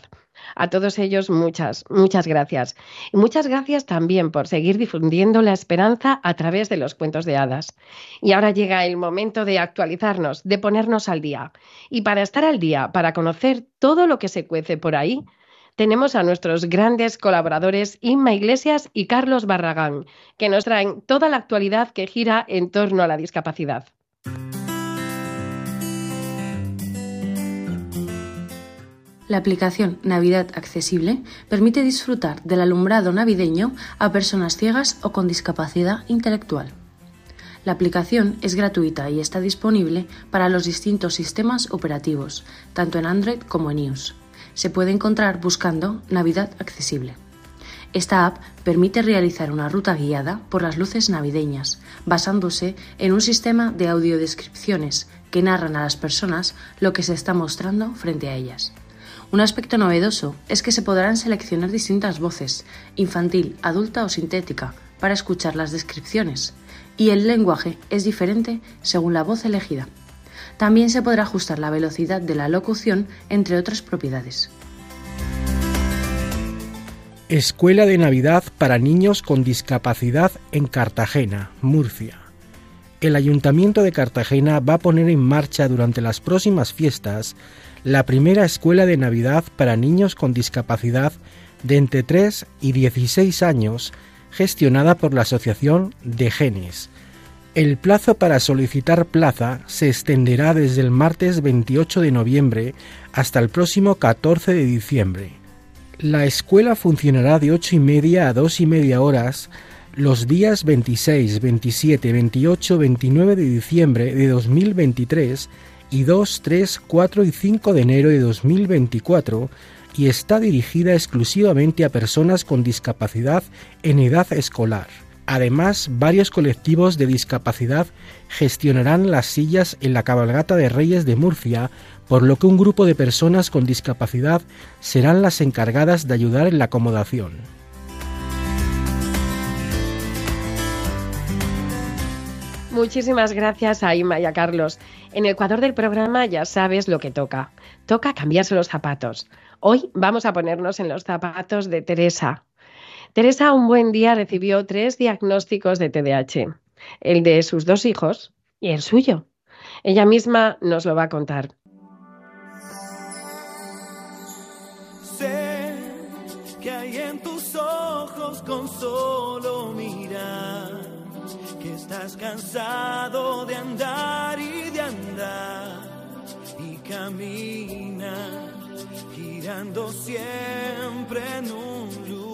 A todos ellos muchas, muchas gracias. Y muchas gracias también por seguir difundiendo la esperanza a través de los cuentos de hadas. Y ahora llega el momento de actualizarnos, de ponernos al día. Y para estar al día, para conocer todo lo que se cuece por ahí, tenemos a nuestros grandes colaboradores Inma Iglesias y Carlos Barragán, que nos traen toda la actualidad que gira en torno a la discapacidad. La aplicación Navidad Accesible permite disfrutar del alumbrado navideño a personas ciegas o con discapacidad intelectual. La aplicación es gratuita y está disponible para los distintos sistemas operativos, tanto en Android como en iOS se puede encontrar buscando Navidad Accesible. Esta app permite realizar una ruta guiada por las luces navideñas, basándose en un sistema de audiodescripciones que narran a las personas lo que se está mostrando frente a ellas. Un aspecto novedoso es que se podrán seleccionar distintas voces, infantil, adulta o sintética, para escuchar las descripciones, y el lenguaje es diferente según la voz elegida. También se podrá ajustar la velocidad de la locución, entre otras propiedades. Escuela de Navidad para niños con discapacidad en Cartagena, Murcia. El Ayuntamiento de Cartagena va a poner en marcha durante las próximas fiestas la primera escuela de Navidad para niños con discapacidad de entre 3 y 16 años, gestionada por la Asociación de Genes, el plazo para solicitar plaza se extenderá desde el martes 28 de noviembre hasta el próximo 14 de diciembre. La escuela funcionará de 8 y media a 2 y media horas los días 26, 27, 28, 29 de diciembre de 2023 y 2, 3, 4 y 5 de enero de 2024 y está dirigida exclusivamente a personas con discapacidad en edad escolar. Además, varios colectivos de discapacidad gestionarán las sillas en la cabalgata de Reyes de Murcia, por lo que un grupo de personas con discapacidad serán las encargadas de ayudar en la acomodación. Muchísimas gracias a Ima y a Carlos. En el Ecuador del programa ya sabes lo que toca. Toca cambiarse los zapatos. Hoy vamos a ponernos en los zapatos de Teresa, Teresa un buen día recibió tres diagnósticos de TDAH, el de sus dos hijos y el suyo. Ella misma nos lo va a contar. Sé que hay en tus ojos con solo mirar que estás cansado de andar y de andar y camina girando siempre en un lugar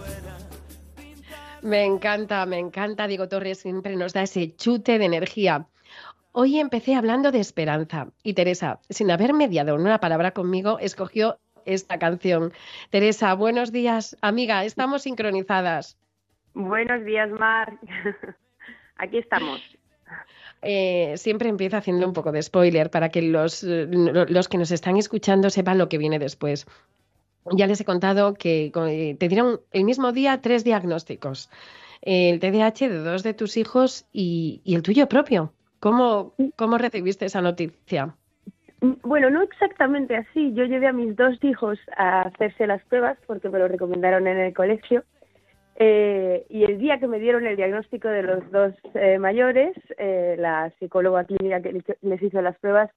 me encanta, me encanta. Diego Torres siempre nos da ese chute de energía. Hoy empecé hablando de esperanza y Teresa, sin haber mediado una palabra conmigo, escogió esta canción. Teresa, buenos días, amiga, estamos sincronizadas. Buenos días, Mar. Aquí estamos. Eh, siempre empiezo haciendo un poco de spoiler para que los, los que nos están escuchando sepan lo que viene después ya les he contado que eh, te dieron el mismo día tres diagnósticos. El TDAH de dos de tus hijos y, el tuyo propio. ¿Cómo, ¿Cómo recibiste esa noticia? Bueno, no exactamente así. Yo llevé a mis dos hijos a hacerse las pruebas porque me lo recomendaron en el colegio. Eh, y el día que me dieron el diagnóstico de los dos eh, mayores, la psicóloga clínica que les hizo las pruebas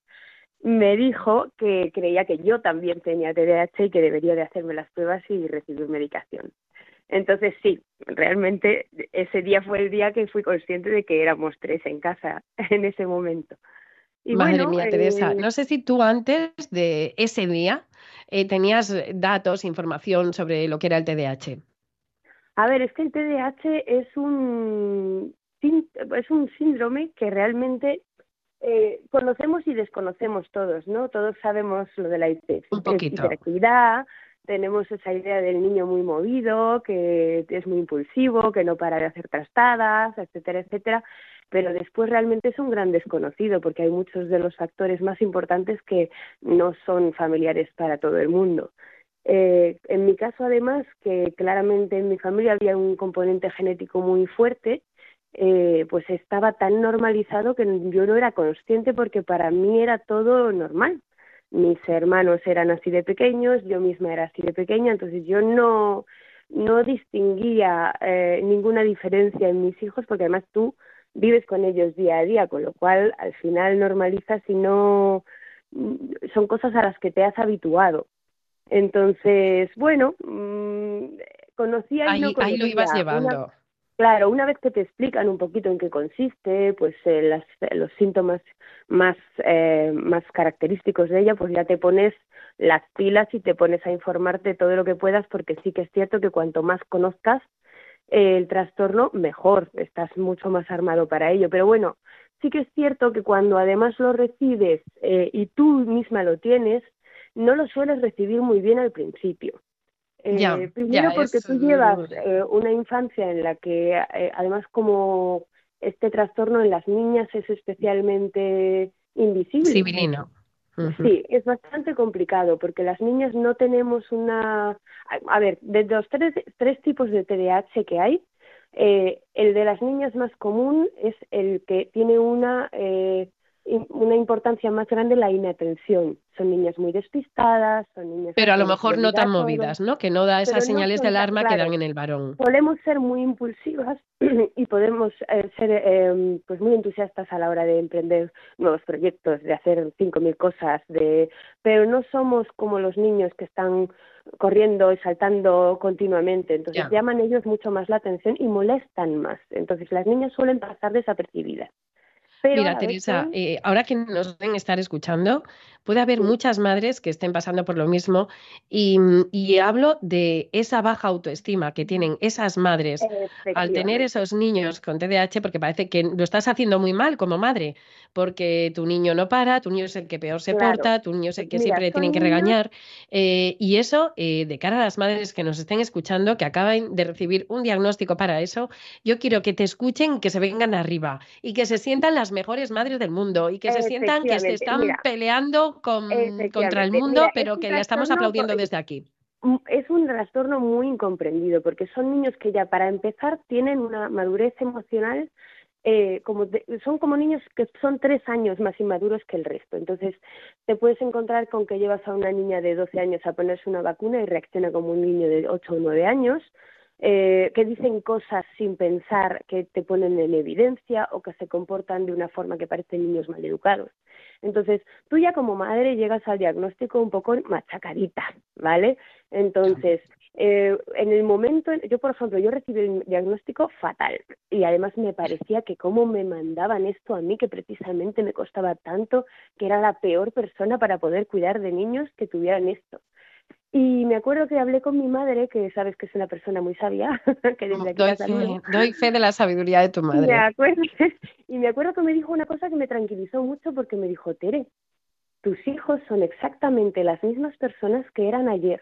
me dijo que creía que yo también tenía TDAH y que debería de hacerme las pruebas y recibir medicación. Entonces sí, realmente ese día fue el día que fui consciente de que éramos tres en casa en ese momento. Y Madre mía, Teresa, eh, no sé si tú antes de ese día eh, tenías datos, información sobre lo que era el TDAH. A ver, es que el TDAH es un, es un síndrome que realmente eh, conocemos y desconocemos todos, ¿no? Todos sabemos lo de la hiperactividad, tenemos esa idea del niño muy movido, que es muy impulsivo, que no para de hacer trastadas, etcétera, etcétera, pero después realmente es un gran desconocido porque hay muchos de los factores más importantes que no son familiares para todo el mundo. Eh, en mi caso, además, que claramente en mi familia había un componente genético muy fuerte, eh, pues estaba tan normalizado que yo no era consciente porque para mí era todo normal. Mis hermanos eran así de pequeños, yo misma era así de pequeña, entonces yo no, no distinguía eh, ninguna diferencia en mis hijos porque además tú vives con ellos día a día, con lo cual al final normalizas y no son cosas a las que te has habituado. Entonces, bueno, mmm, conocía y no conocía. Ahí lo ibas llevando. Claro, una vez que te explican un poquito en qué consiste, pues eh, las, los síntomas más, eh, más característicos de ella, pues ya te pones las pilas y te pones a informarte todo lo que puedas, porque sí que es cierto que cuanto más conozcas eh, el trastorno, mejor, estás mucho más armado para ello. Pero bueno, sí que es cierto que cuando además lo recibes eh, y tú misma lo tienes, no lo sueles recibir muy bien al principio. Eh, primero porque tú llevas eh, una infancia en la que, eh, además, como este trastorno en las niñas es especialmente invisible. Civilino. Sí, es bastante complicado porque las niñas no tenemos una... A ver, de los tres, tres tipos de TDAH que hay, eh, el de las niñas más común es el que tiene una eh, una importancia más grande la inatención. Son niñas muy despistadas, son niñas... Pero a lo mejor no tan movidas, ¿no? Que no da esas señales de alarma que dan en el varón. Podemos ser muy impulsivas y podemos eh, ser eh, pues muy entusiastas a la hora de emprender nuevos proyectos, de hacer cinco mil cosas, de... pero no somos como los niños que están corriendo y saltando continuamente. Entonces llaman ellos mucho más la atención y molestan más. Entonces las niñas suelen pasar desapercibidas. Mira, Teresa, eh, ahora que nos deben estar escuchando, puede haber muchas madres que estén pasando por lo mismo y, y, hablo de esa baja autoestima que tienen esas madres al tener esos niños con TDAH, porque parece que lo estás haciendo muy mal como madre, porque tu niño no para, tu niño es el que peor se porta, tu niño es el que siempre le tienen que regañar. Eh, y eso, eh, de cara a las madres que nos estén escuchando, que acaban de recibir un diagnóstico para eso, yo quiero que te escuchen, que se vengan arriba y que se sientan las mejores madres del mundo y que se sientan que se están peleando con, contra el mundo, pero que le estamos aplaudiendo desde aquí mm, es un trastorno muy incomprendido porque son niños que ya para empezar tienen una madurez emocional eh, como son como niños que son tres años más inmaduros que el resto. Entonces, te puedes encontrar con que llevas a una niña de 12 años a ponerse una vacuna y reacciona como un niño de 8 o 9 años, eh, que dicen cosas sin pensar que te ponen en evidencia o que se comportan de una forma que parecen niños maleducados. Entonces, tú ya como madre llegas al diagnóstico un poco machacadita, ¿vale? Entonces, eh, en el momento, yo por ejemplo, yo recibí el diagnóstico fatal y además me parecía que cómo me mandaban esto a mí, que precisamente me costaba tanto, que era la peor persona para poder cuidar de niños que tuvieran esto. Y me acuerdo que hablé con mi madre, que sabes que es una persona muy sabia, que desde aquí doy, fe, doy fe de la sabiduría de tu madre. Me acuerdo, y me acuerdo que me dijo una cosa que me tranquilizó mucho porque me dijo, Tere, tus hijos son exactamente las mismas personas que eran ayer.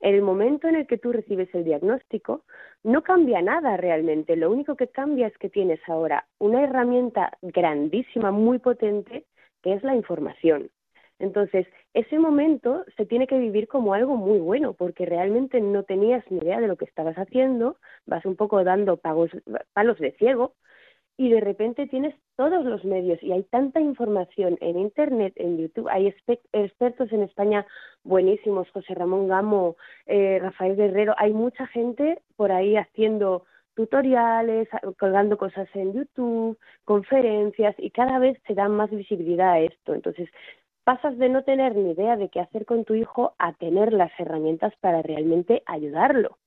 En el momento en el que tú recibes el diagnóstico, no cambia nada realmente. Lo único que cambia es que tienes ahora una herramienta grandísima, muy potente, que es la información. Entonces, ese momento se tiene que vivir como algo muy bueno, porque realmente no tenías ni idea de lo que estabas haciendo, vas un poco dando pagos, palos de ciego, y de repente tienes todos los medios y hay tanta información en Internet, en YouTube, hay expertos en España buenísimos, José Ramón Gamo, eh, Rafael Guerrero, hay mucha gente por ahí haciendo tutoriales, colgando cosas en YouTube, conferencias y cada vez se da más visibilidad a esto. Entonces, pasas de no tener ni idea de qué hacer con tu hijo a tener las herramientas para realmente ayudarlo.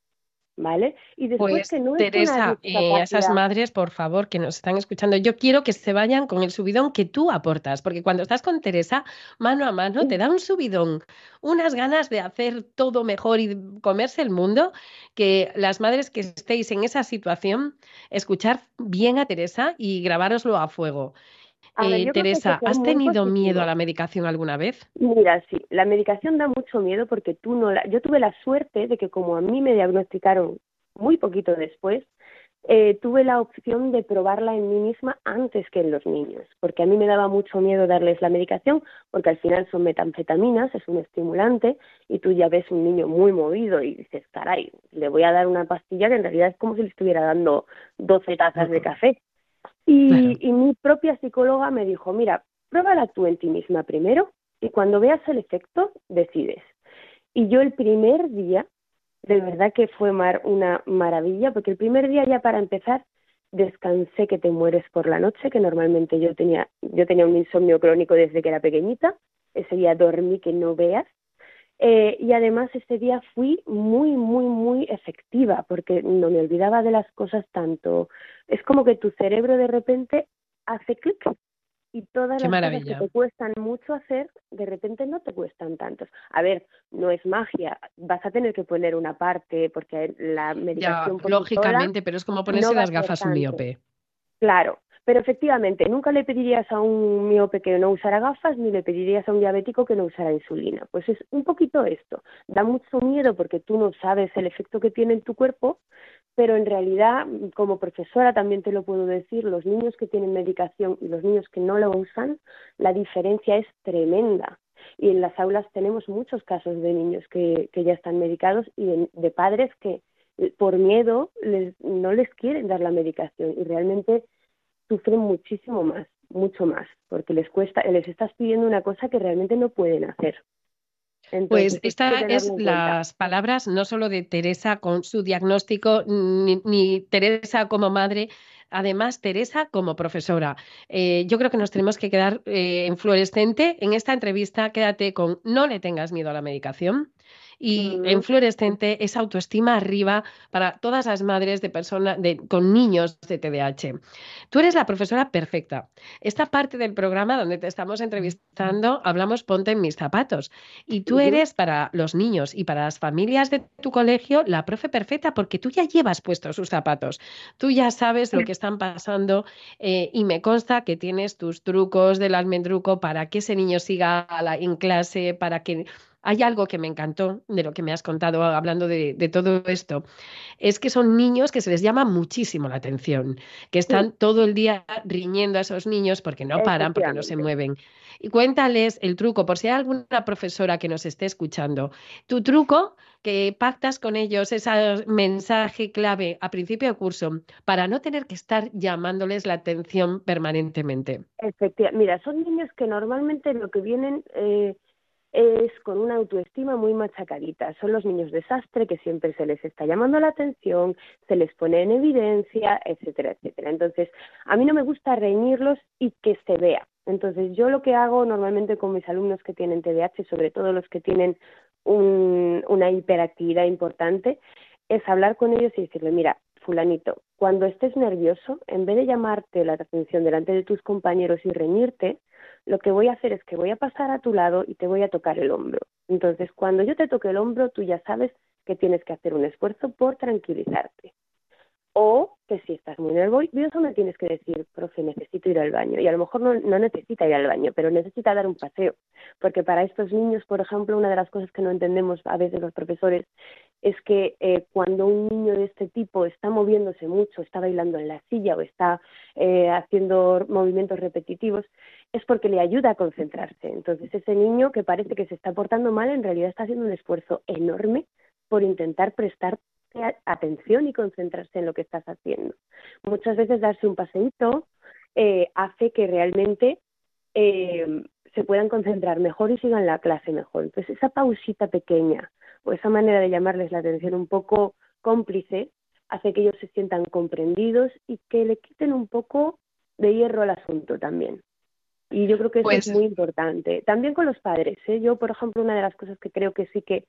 ¿Vale? Y después Pues que no es Teresa, eh, a esas madres, por favor, que nos están escuchando, yo quiero que se vayan con el subidón que tú aportas, porque cuando estás con Teresa, mano a mano, te da un subidón, unas ganas de hacer todo mejor y comerse el mundo, que las madres que estéis en esa situación, escuchar bien a Teresa y grabároslo a fuego. Ver, Eh, Teresa, ¿has tenido miedo a la medicación alguna vez? Mira, sí, la medicación da mucho miedo porque tú no la... Yo tuve la suerte de que como a mí me diagnosticaron muy poquito después, eh, tuve la opción de probarla en mí misma antes que en los niños, porque a mí me daba mucho miedo darles la medicación, porque al final son metanfetaminas, es un estimulante, y tú ya ves un niño muy movido y dices, caray, le voy a dar una pastilla que en realidad es como si le estuviera dando 12 tazas de café. Y, y mi propia psicóloga me dijo, mira, pruébala tú en ti misma primero y cuando veas el efecto, decides. Y yo el primer día, de verdad que fue mar- una maravilla, porque el primer día ya para empezar descansé que te mueres por la noche, que normalmente yo tenía, yo tenía un insomnio crónico desde que era pequeñita, ese día dormí que no veas, eh, y además ese día fui muy, muy, muy efectiva porque no me olvidaba de las cosas tanto. Es como que tu cerebro de repente hace clic y todas Qué las cosas que te cuestan mucho hacer, de repente no te cuestan tantos. A ver, no es magia, vas a tener que poner una parte porque la Ya, medicación sola lógicamente, pero es como ponerse no las gafas un miope. Claro, pero efectivamente, nunca le pedirías a un miope que no usara gafas ni le pedirías a un diabético que no usara insulina. Pues es un poquito esto. Da mucho miedo porque tú no sabes el efecto que tiene en tu cuerpo, pero en realidad, como profesora también te lo puedo decir, los niños que tienen medicación y los niños que no la usan, la diferencia es tremenda. Y en las aulas tenemos muchos casos de niños que, que ya están medicados y de, de padres que por miedo les, no les quieren dar la medicación y realmente sufren muchísimo más, mucho más, porque les cuesta, les estás pidiendo una cosa que realmente no pueden hacer. Entonces, Pues estas es las palabras no solo de Teresa con su diagnóstico, ni, ni Teresa como madre, además Teresa como profesora. Eh, yo creo que nos tenemos que quedar eh, en fluorescente. En esta entrevista quédate con no le tengas miedo a la medicación. Y en fluorescente es autoestima arriba para todas las madres de personas de, con niños de TDAH. Tú eres la profesora perfecta. Esta parte del programa donde te estamos entrevistando, hablamos ponte en mis zapatos. Y tú eres para los niños y para las familias de tu colegio la profe perfecta porque tú ya llevas puestos sus zapatos. Tú ya sabes lo que están pasando eh, y me consta que tienes tus trucos del almendruco para que ese niño siga a la- en clase, para que hay algo que me encantó de lo que me has contado hablando de, de todo esto, es que son niños que se les llama muchísimo la atención, que están todo el día riñendo a esos niños porque no paran, porque no se mueven. Y cuéntales el truco, por si hay alguna profesora que nos esté escuchando, tu truco que pactas con ellos, ese mensaje clave a principio de curso, para no tener que estar llamándoles la atención permanentemente. Efectivamente, mira, son niños que normalmente lo que vienen eh, es con una autoestima muy machacadita. Son los niños desastre que siempre se les está llamando la atención, se les pone en evidencia, etcétera, etcétera. Entonces, a mí no me gusta reñirlos y que se vea. Entonces, yo lo que hago normalmente con mis alumnos que tienen TDAH, sobre todo los que tienen un- una hiperactividad importante, es hablar con ellos y decirle, mira, fulanito, cuando estés nervioso, en vez de llamarte la atención delante de tus compañeros y reñirte, lo que voy a hacer es que voy a pasar a tu lado y te voy a tocar el hombro. Entonces, cuando yo te toque el hombro, tú ya sabes que tienes que hacer un esfuerzo por tranquilizarte. O que si estás muy nervioso me tienes que decir, profe, necesito ir al baño. Y a lo mejor no, no necesita ir al baño, pero necesita dar un paseo. Porque para estos niños, por ejemplo, una de las cosas que no entendemos a veces los profesores es que eh, cuando un niño de este tipo está moviéndose mucho, está bailando en la silla o está eh, haciendo movimientos repetitivos, es porque le ayuda a concentrarse. Entonces, ese niño que parece que se está portando mal, en realidad está haciendo un esfuerzo enorme por intentar prestar atención y concentrarse en lo que estás haciendo. Muchas veces darse un paseíto eh, hace que realmente eh, se puedan concentrar mejor y sigan la clase mejor. Entonces, esa pausita pequeña o esa manera de llamarles la atención un poco cómplice hace que ellos se sientan comprendidos y que le quiten un poco de hierro al asunto también. Y yo creo que eso Pues- es muy importante. También con los padres. ¿eh? Yo, por ejemplo, una de las cosas que creo que sí que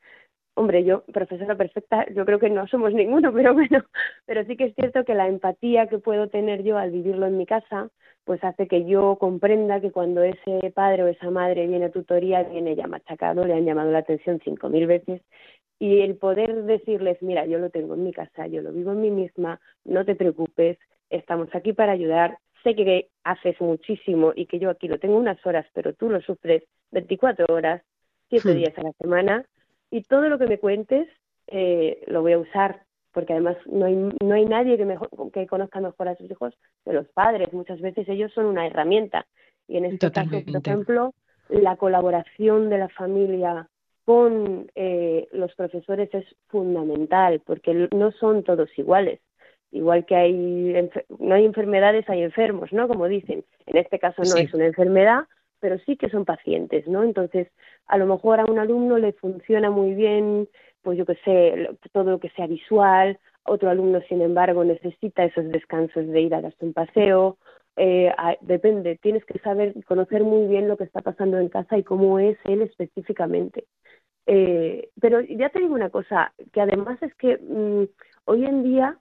hombre, yo, profesora perfecta, yo creo que no somos ninguno, pero bueno, pero sí que es cierto que la empatía que puedo tener yo al vivirlo en mi casa, pues hace que yo comprenda que cuando ese padre o esa madre viene a tutoría, viene ya machacado, le han llamado la atención cinco mil veces, y el poder decirles, mira, yo lo tengo en mi casa, yo lo vivo en mí misma, no te preocupes, estamos aquí para ayudar, sé que haces muchísimo y que yo aquí lo tengo unas horas, pero tú lo sufres 24 horas, siete días a la semana, y todo lo que me cuentes eh, lo voy a usar porque además no hay, no hay nadie que, mejor, que conozca mejor a sus hijos que los padres. Muchas veces ellos son una herramienta. Y en este caso, por ejemplo, la colaboración de la familia con eh, los profesores es fundamental, porque no son todos iguales. Igual que hay no hay enfermedades, hay enfermos, ¿no? Como dicen. En este caso no es una enfermedad, pero sí que son pacientes, ¿no? Entonces, a lo mejor a un alumno le funciona muy bien, pues yo qué sé, todo lo que sea visual, otro alumno, sin embargo, necesita esos descansos de ir a darse un paseo, eh, depende, tienes que saber, conocer muy bien lo que está pasando en casa y cómo es él específicamente. Eh, pero ya te digo una cosa, que además es que mm, hoy en día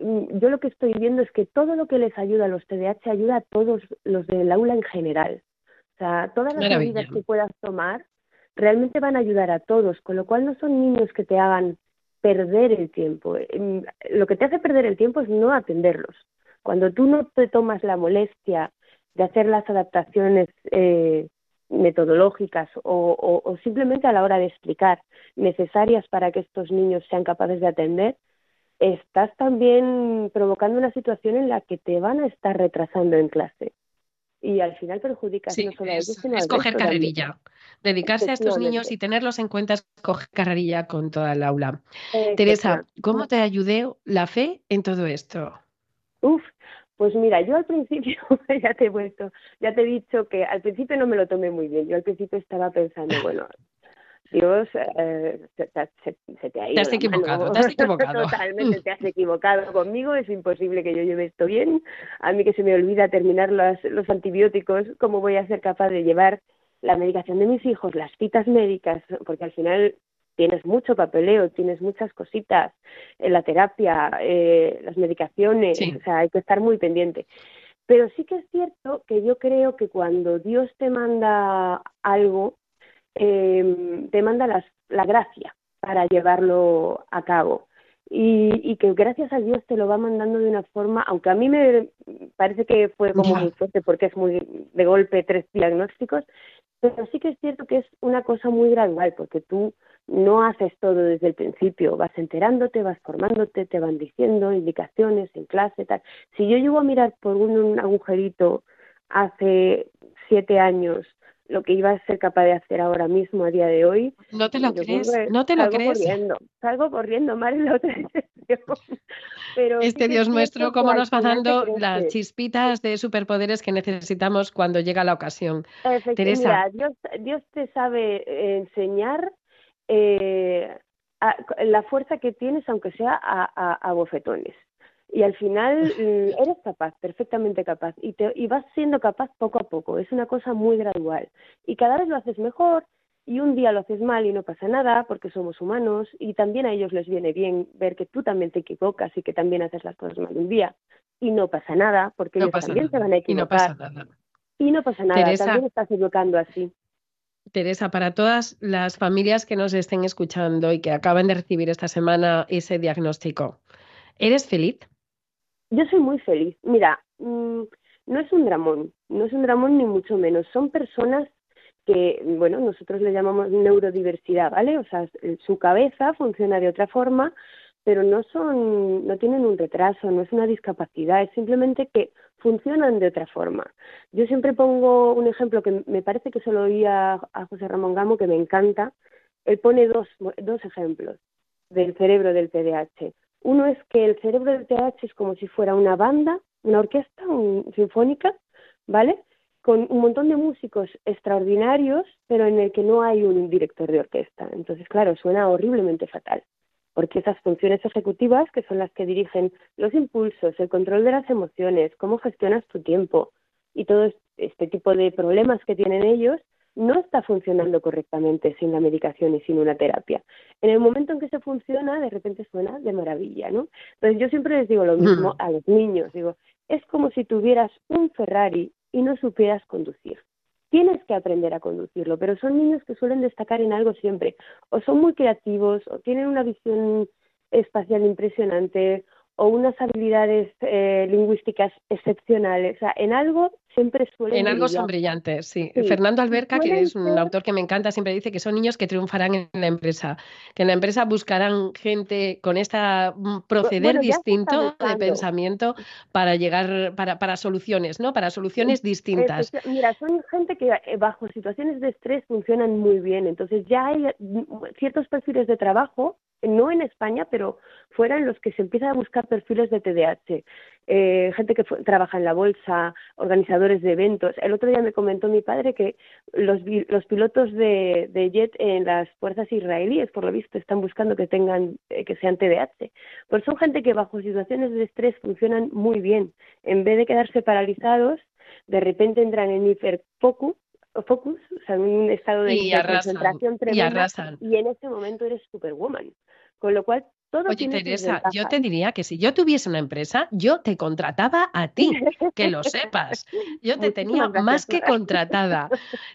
mm, yo lo que estoy viendo es que todo lo que les ayuda a los TDAH ayuda a todos los del aula en general. O sea, todas las medidas que puedas tomar realmente van a ayudar a todos, con lo cual no son niños que te hagan perder el tiempo. Em, lo que te hace perder el tiempo es no atenderlos. Cuando tú no te tomas la molestia de hacer las adaptaciones eh, metodológicas o, o, simplemente a la hora de explicar necesarias para que estos niños sean capaces de atender, estás también provocando una situación en la que te van a estar retrasando en clase y al final perjudica no solo a ellos, sino es coger carrerilla. Dedicarse a estos niños y tenerlos en cuenta es coger carrerilla con toda el aula. Teresa, ¿cómo te ayudó la fe en todo esto? Uf, pues mira, yo al principio, ya te he vuelto, ya te he dicho que al principio no me lo tomé muy bien. Yo al principio estaba pensando, bueno, Dios eh, se, te ha ido. Te has equivocado, te has equivocado. Totalmente, te has equivocado. Conmigo es imposible que yo lleve esto bien. A mí que se me olvida terminar los, los antibióticos, ¿cómo voy a ser capaz de llevar la medicación de mis hijos, las citas médicas? Porque al final tienes mucho papeleo, tienes muchas cositas, en la terapia, eh, las medicaciones, o sea, hay que estar muy pendiente. Pero sí que es cierto que yo creo que cuando Dios te manda algo, eh, te manda la gracia para llevarlo a cabo. Y, que gracias a Dios te lo va mandando de una forma, aunque a mí me parece que fue como muy fuerte porque es muy de golpe tres diagnósticos, pero sí que es cierto que es una cosa muy gradual porque tú no haces todo desde el principio, vas enterándote, vas formándote, te van diciendo indicaciones en clase, tal. Si yo llego a mirar por un agujerito hace siete años lo que iba a ser capaz de hacer ahora mismo a día de hoy. No te lo crees, no te lo crees. Corriendo, salgo corriendo, madre la otra Pero este Dios nuestro, cómo nos va dando las chispitas de superpoderes que necesitamos cuando llega la ocasión. Teresa. Dios, Dios te sabe enseñar eh, la fuerza que tienes, aunque sea a bofetones y al final mm, eres capaz, perfectamente capaz, y, te, y vas siendo capaz poco a poco, es una cosa muy gradual, y cada vez lo haces mejor, y un día lo haces mal y no pasa nada, porque somos humanos, y también a ellos les viene bien ver que tú también te equivocas y que también haces las cosas mal un día, y no pasa nada, porque ellos también se van a equivocar. Y no pasa nada. Y no pasa nada, también estás equivocando así. Teresa, para todas las familias que nos estén escuchando y que acaban de recibir esta semana ese diagnóstico, ¿eres feliz? Yo soy muy feliz. Mira, mm, no es un dramón, no es un dramón ni mucho menos. Son personas que, bueno, nosotros le llamamos neurodiversidad, ¿vale? O sea, su cabeza funciona de otra forma, pero no son, no tienen un retraso, no es una discapacidad, es simplemente que funcionan de otra forma. Yo siempre pongo un ejemplo que me parece que se lo oí a, José Ramón Gamo, que me encanta. Él pone dos, dos ejemplos del cerebro del TDAH. Uno es que el cerebro del TH es como si fuera una banda, una orquesta sinfónica, ¿vale? Con un montón de músicos extraordinarios, pero en el que no hay un director de orquesta. Entonces, claro, suena horriblemente fatal, porque esas funciones ejecutivas, que son las que dirigen los impulsos, el control de las emociones, cómo gestionas tu tiempo y todo este tipo de problemas que tienen ellos, no está funcionando correctamente sin la medicación y sin una terapia. En el momento en que se funciona, de repente suena de maravilla, ¿no? Entonces yo siempre les digo lo mismo a los niños, digo, es como si tuvieras un Ferrari y no supieras conducir. Tienes que aprender a conducirlo, pero son niños que suelen destacar en algo siempre, o son muy creativos, o tienen una visión espacial impresionante, o unas habilidades eh, lingüísticas excepcionales. O sea, en algo siempre suelen En algo son brillantes, sí. Fernando Alberca, que es un autor que me encanta, siempre dice que son niños que triunfarán en la empresa, que en la empresa buscarán gente con este proceder distinto de pensamiento para llegar, para, para soluciones, ¿no? Para soluciones distintas. Mira, son gente que eh, bajo situaciones de estrés funcionan muy bien, entonces ya hay mm, ciertos perfiles de trabajo no en España, pero fuera en los que se empieza a buscar perfiles de TDAH. Eh, gente que trabaja en la bolsa, organizadores de eventos. El otro día me comentó mi padre que los, los pilotos de, de, jet en las fuerzas israelíes, por lo visto, están buscando que tengan, eh, que sean TDAH. Pues son gente que bajo situaciones de estrés funcionan muy bien. En vez de quedarse paralizados, de repente entran en hiperfocus focus, o sea, en un estado de, concentración tremenda y, en ese momento eres superwoman. Con lo cual, todo Oye, Teresa, yo te diría que si yo tuviese una empresa, yo te contrataba a ti, que lo sepas. Yo te tenía más que contratada.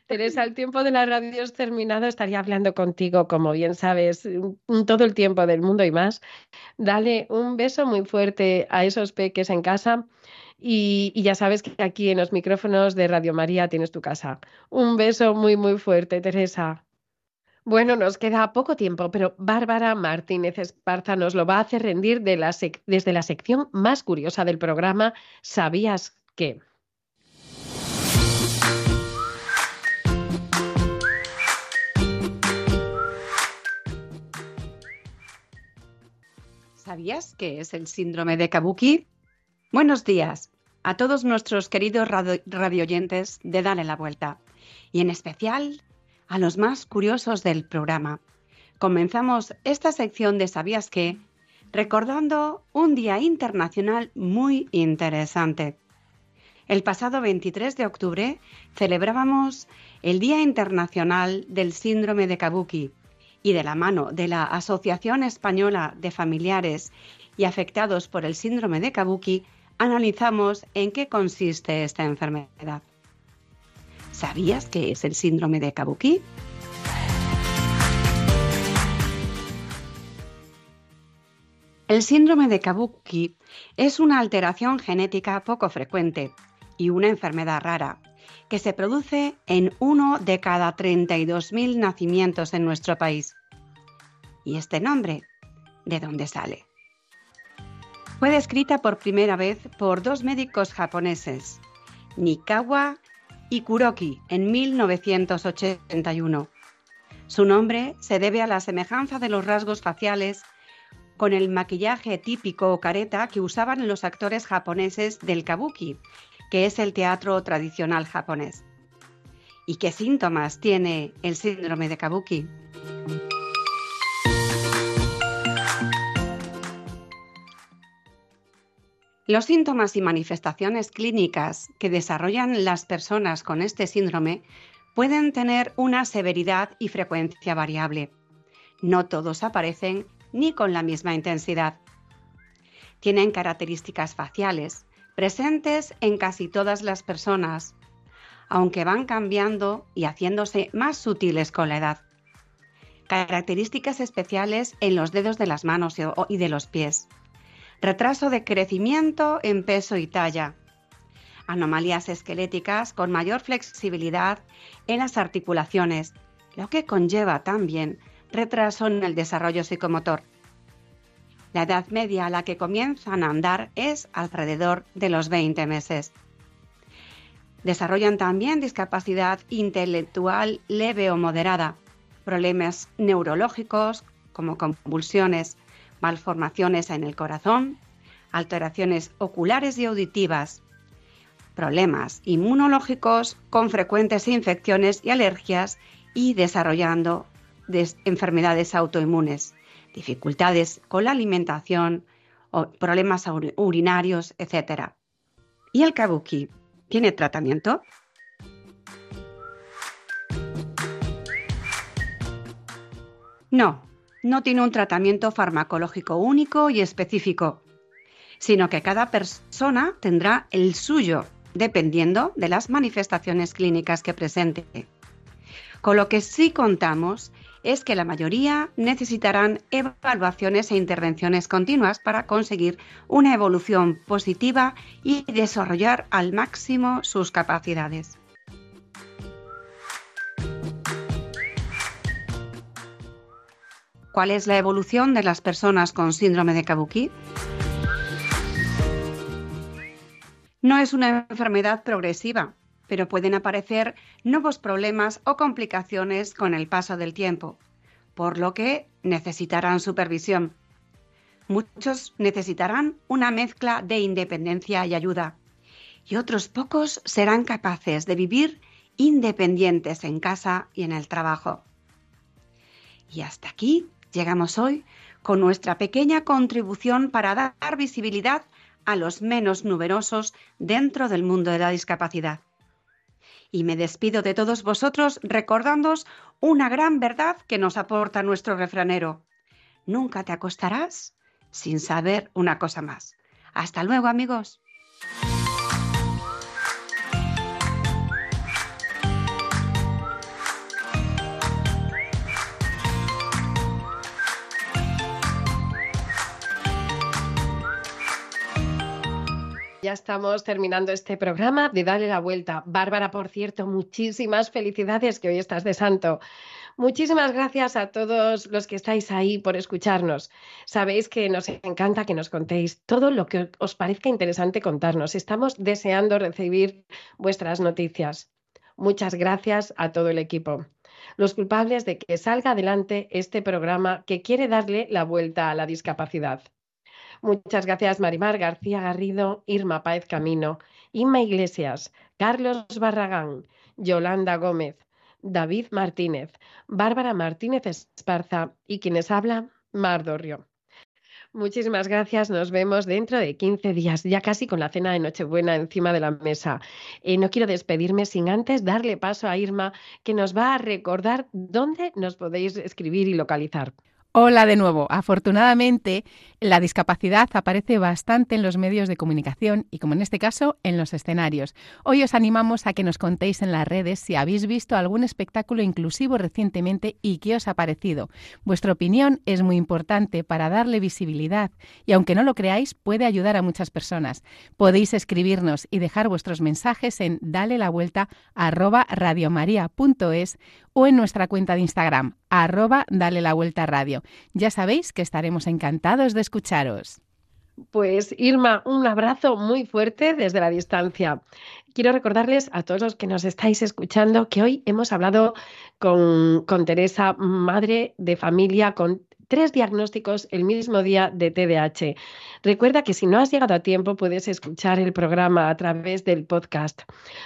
Teresa, el tiempo de la radio es terminado, estaría hablando contigo, como bien sabes, todo el tiempo del mundo y más. Dale un beso muy fuerte a esos peques en casa. Y, y, ya sabes que aquí en los micrófonos de Radio María tienes tu casa. Un beso muy, muy fuerte, Teresa. Bueno, nos queda poco tiempo, pero Bárbara Martínez Esparza nos lo va a hacer rendir desde la sección más curiosa del programa, ¿Sabías qué? ¿Sabías qué es el síndrome de Kabuki? Buenos días a todos nuestros queridos radioyentes de Dale la Vuelta y en especial a los más curiosos del programa. Comenzamos esta sección de ¿Sabías qué? recordando un día internacional muy interesante. El pasado 23 de octubre celebrábamos el Día Internacional del Síndrome de Kabuki y de la mano de la Asociación Española de Familiares y Afectados por el Síndrome de Kabuki analizamos en qué consiste esta enfermedad. ¿Sabías qué es el síndrome de Kabuki? El síndrome de Kabuki es una alteración genética poco frecuente y una enfermedad rara que se produce en uno de cada 32.000 nacimientos en nuestro país. ¿Y este nombre? ¿De dónde sale? Fue descrita por primera vez por dos médicos japoneses, Nikawa y Kuroki en 1981. Su nombre se debe a la semejanza de los rasgos faciales con el maquillaje típico o careta que usaban los actores japoneses del kabuki, que es el teatro tradicional japonés. ¿Y qué síntomas tiene el síndrome de kabuki? Los síntomas y manifestaciones clínicas que desarrollan las personas con este síndrome pueden tener una severidad y frecuencia variable. No todos aparecen ni con la misma intensidad. Tienen características faciales presentes en casi todas las personas, aunque van cambiando y haciéndose más sutiles con la edad. Características especiales en los dedos de las manos y de los pies retraso de crecimiento en peso y talla, anomalías esqueléticas con mayor flexibilidad en las articulaciones, lo que conlleva también retraso en el desarrollo psicomotor. La edad media a la que comienzan a andar es alrededor de los 20 meses. Desarrollan también discapacidad intelectual leve o moderada, problemas neurológicos como convulsiones, malformaciones en el corazón, alteraciones oculares y auditivas, problemas inmunológicos con frecuentes infecciones y alergias y desarrollando enfermedades autoinmunes, dificultades con la alimentación, o problemas urinarios, etc. ¿Y el kabuki? ¿Tiene tratamiento? No, no tiene un tratamiento farmacológico único y específico, sino que cada persona tendrá el suyo, dependiendo de las manifestaciones clínicas que presente. Con lo que sí contamos es que la mayoría necesitarán evaluaciones e intervenciones continuas para conseguir una evolución positiva y desarrollar al máximo sus capacidades. ¿Cuál es la evolución de las personas con síndrome de Kabuki? No es una enfermedad progresiva, pero pueden aparecer nuevos problemas o complicaciones con el paso del tiempo, por lo que necesitarán supervisión. Muchos necesitarán una mezcla de independencia y ayuda, y otros pocos serán capaces de vivir independientes en casa y en el trabajo. Y hasta aquí llegamos hoy con nuestra pequeña contribución para dar visibilidad a los menos numerosos dentro del mundo de la discapacidad y me despido de todos vosotros recordándoos una gran verdad que nos aporta nuestro refranero. Nunca te acostarás sin saber una cosa más. Hasta luego amigos. Estamos terminando este programa de Dale la Vuelta. Bárbara, por cierto, muchísimas felicidades que hoy estás de santo. Muchísimas gracias a todos los que estáis ahí por escucharnos. Sabéis que nos encanta que nos contéis todo lo que os parezca interesante contarnos. Estamos deseando recibir vuestras noticias. Muchas gracias a todo el equipo. Los culpables de que salga adelante este programa que quiere darle la vuelta a la discapacidad. Muchas gracias, Marimar García Garrido, Irma Páez Camino, Inma Iglesias, Carlos Barragán, Yolanda Gómez, David Martínez, Bárbara Martínez Esparza y quienes habla, Mar Dorrio. Muchísimas gracias. Nos vemos dentro de 15 días, ya casi con la cena de Nochebuena encima de la mesa. Eh, no quiero despedirme sin antes darle paso a Irma, que nos va a recordar dónde nos podéis escribir y localizar. Hola de nuevo. Afortunadamente, la discapacidad aparece bastante en los medios de comunicación y, como en este caso, en los escenarios. Hoy os animamos a que nos contéis en las redes si habéis visto algún espectáculo inclusivo recientemente y qué os ha parecido. Vuestra opinión es muy importante para darle visibilidad y, aunque no lo creáis, puede ayudar a muchas personas. Podéis escribirnos y dejar vuestros mensajes en dale la vuelta o en nuestra cuenta de Instagram, arroba dale la vuelta Ya sabéis que estaremos encantados de escucharos. Pues Irma, un abrazo muy fuerte desde la distancia. Quiero recordarles a todos los que nos estáis escuchando que hoy hemos hablado con, con Teresa, madre de familia con tres diagnósticos el mismo día de TDAH. Recuerda que si no has llegado a tiempo puedes escuchar el programa a través del podcast.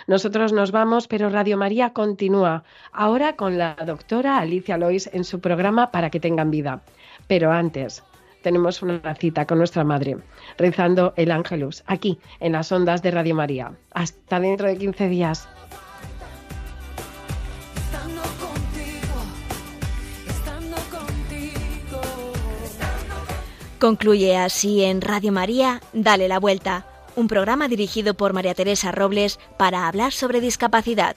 Nosotros nos vamos, pero Radio María continúa ahora con la doctora Alicia Lois en su programa Para que tengan vida. Pero antes, tenemos una cita con nuestra madre, rezando el Ángelus, aquí, en las ondas de Radio María. Hasta dentro de 15 días. Concluye así en Radio María, Dale la Vuelta, un programa dirigido por María Teresa Robles para hablar sobre discapacidad.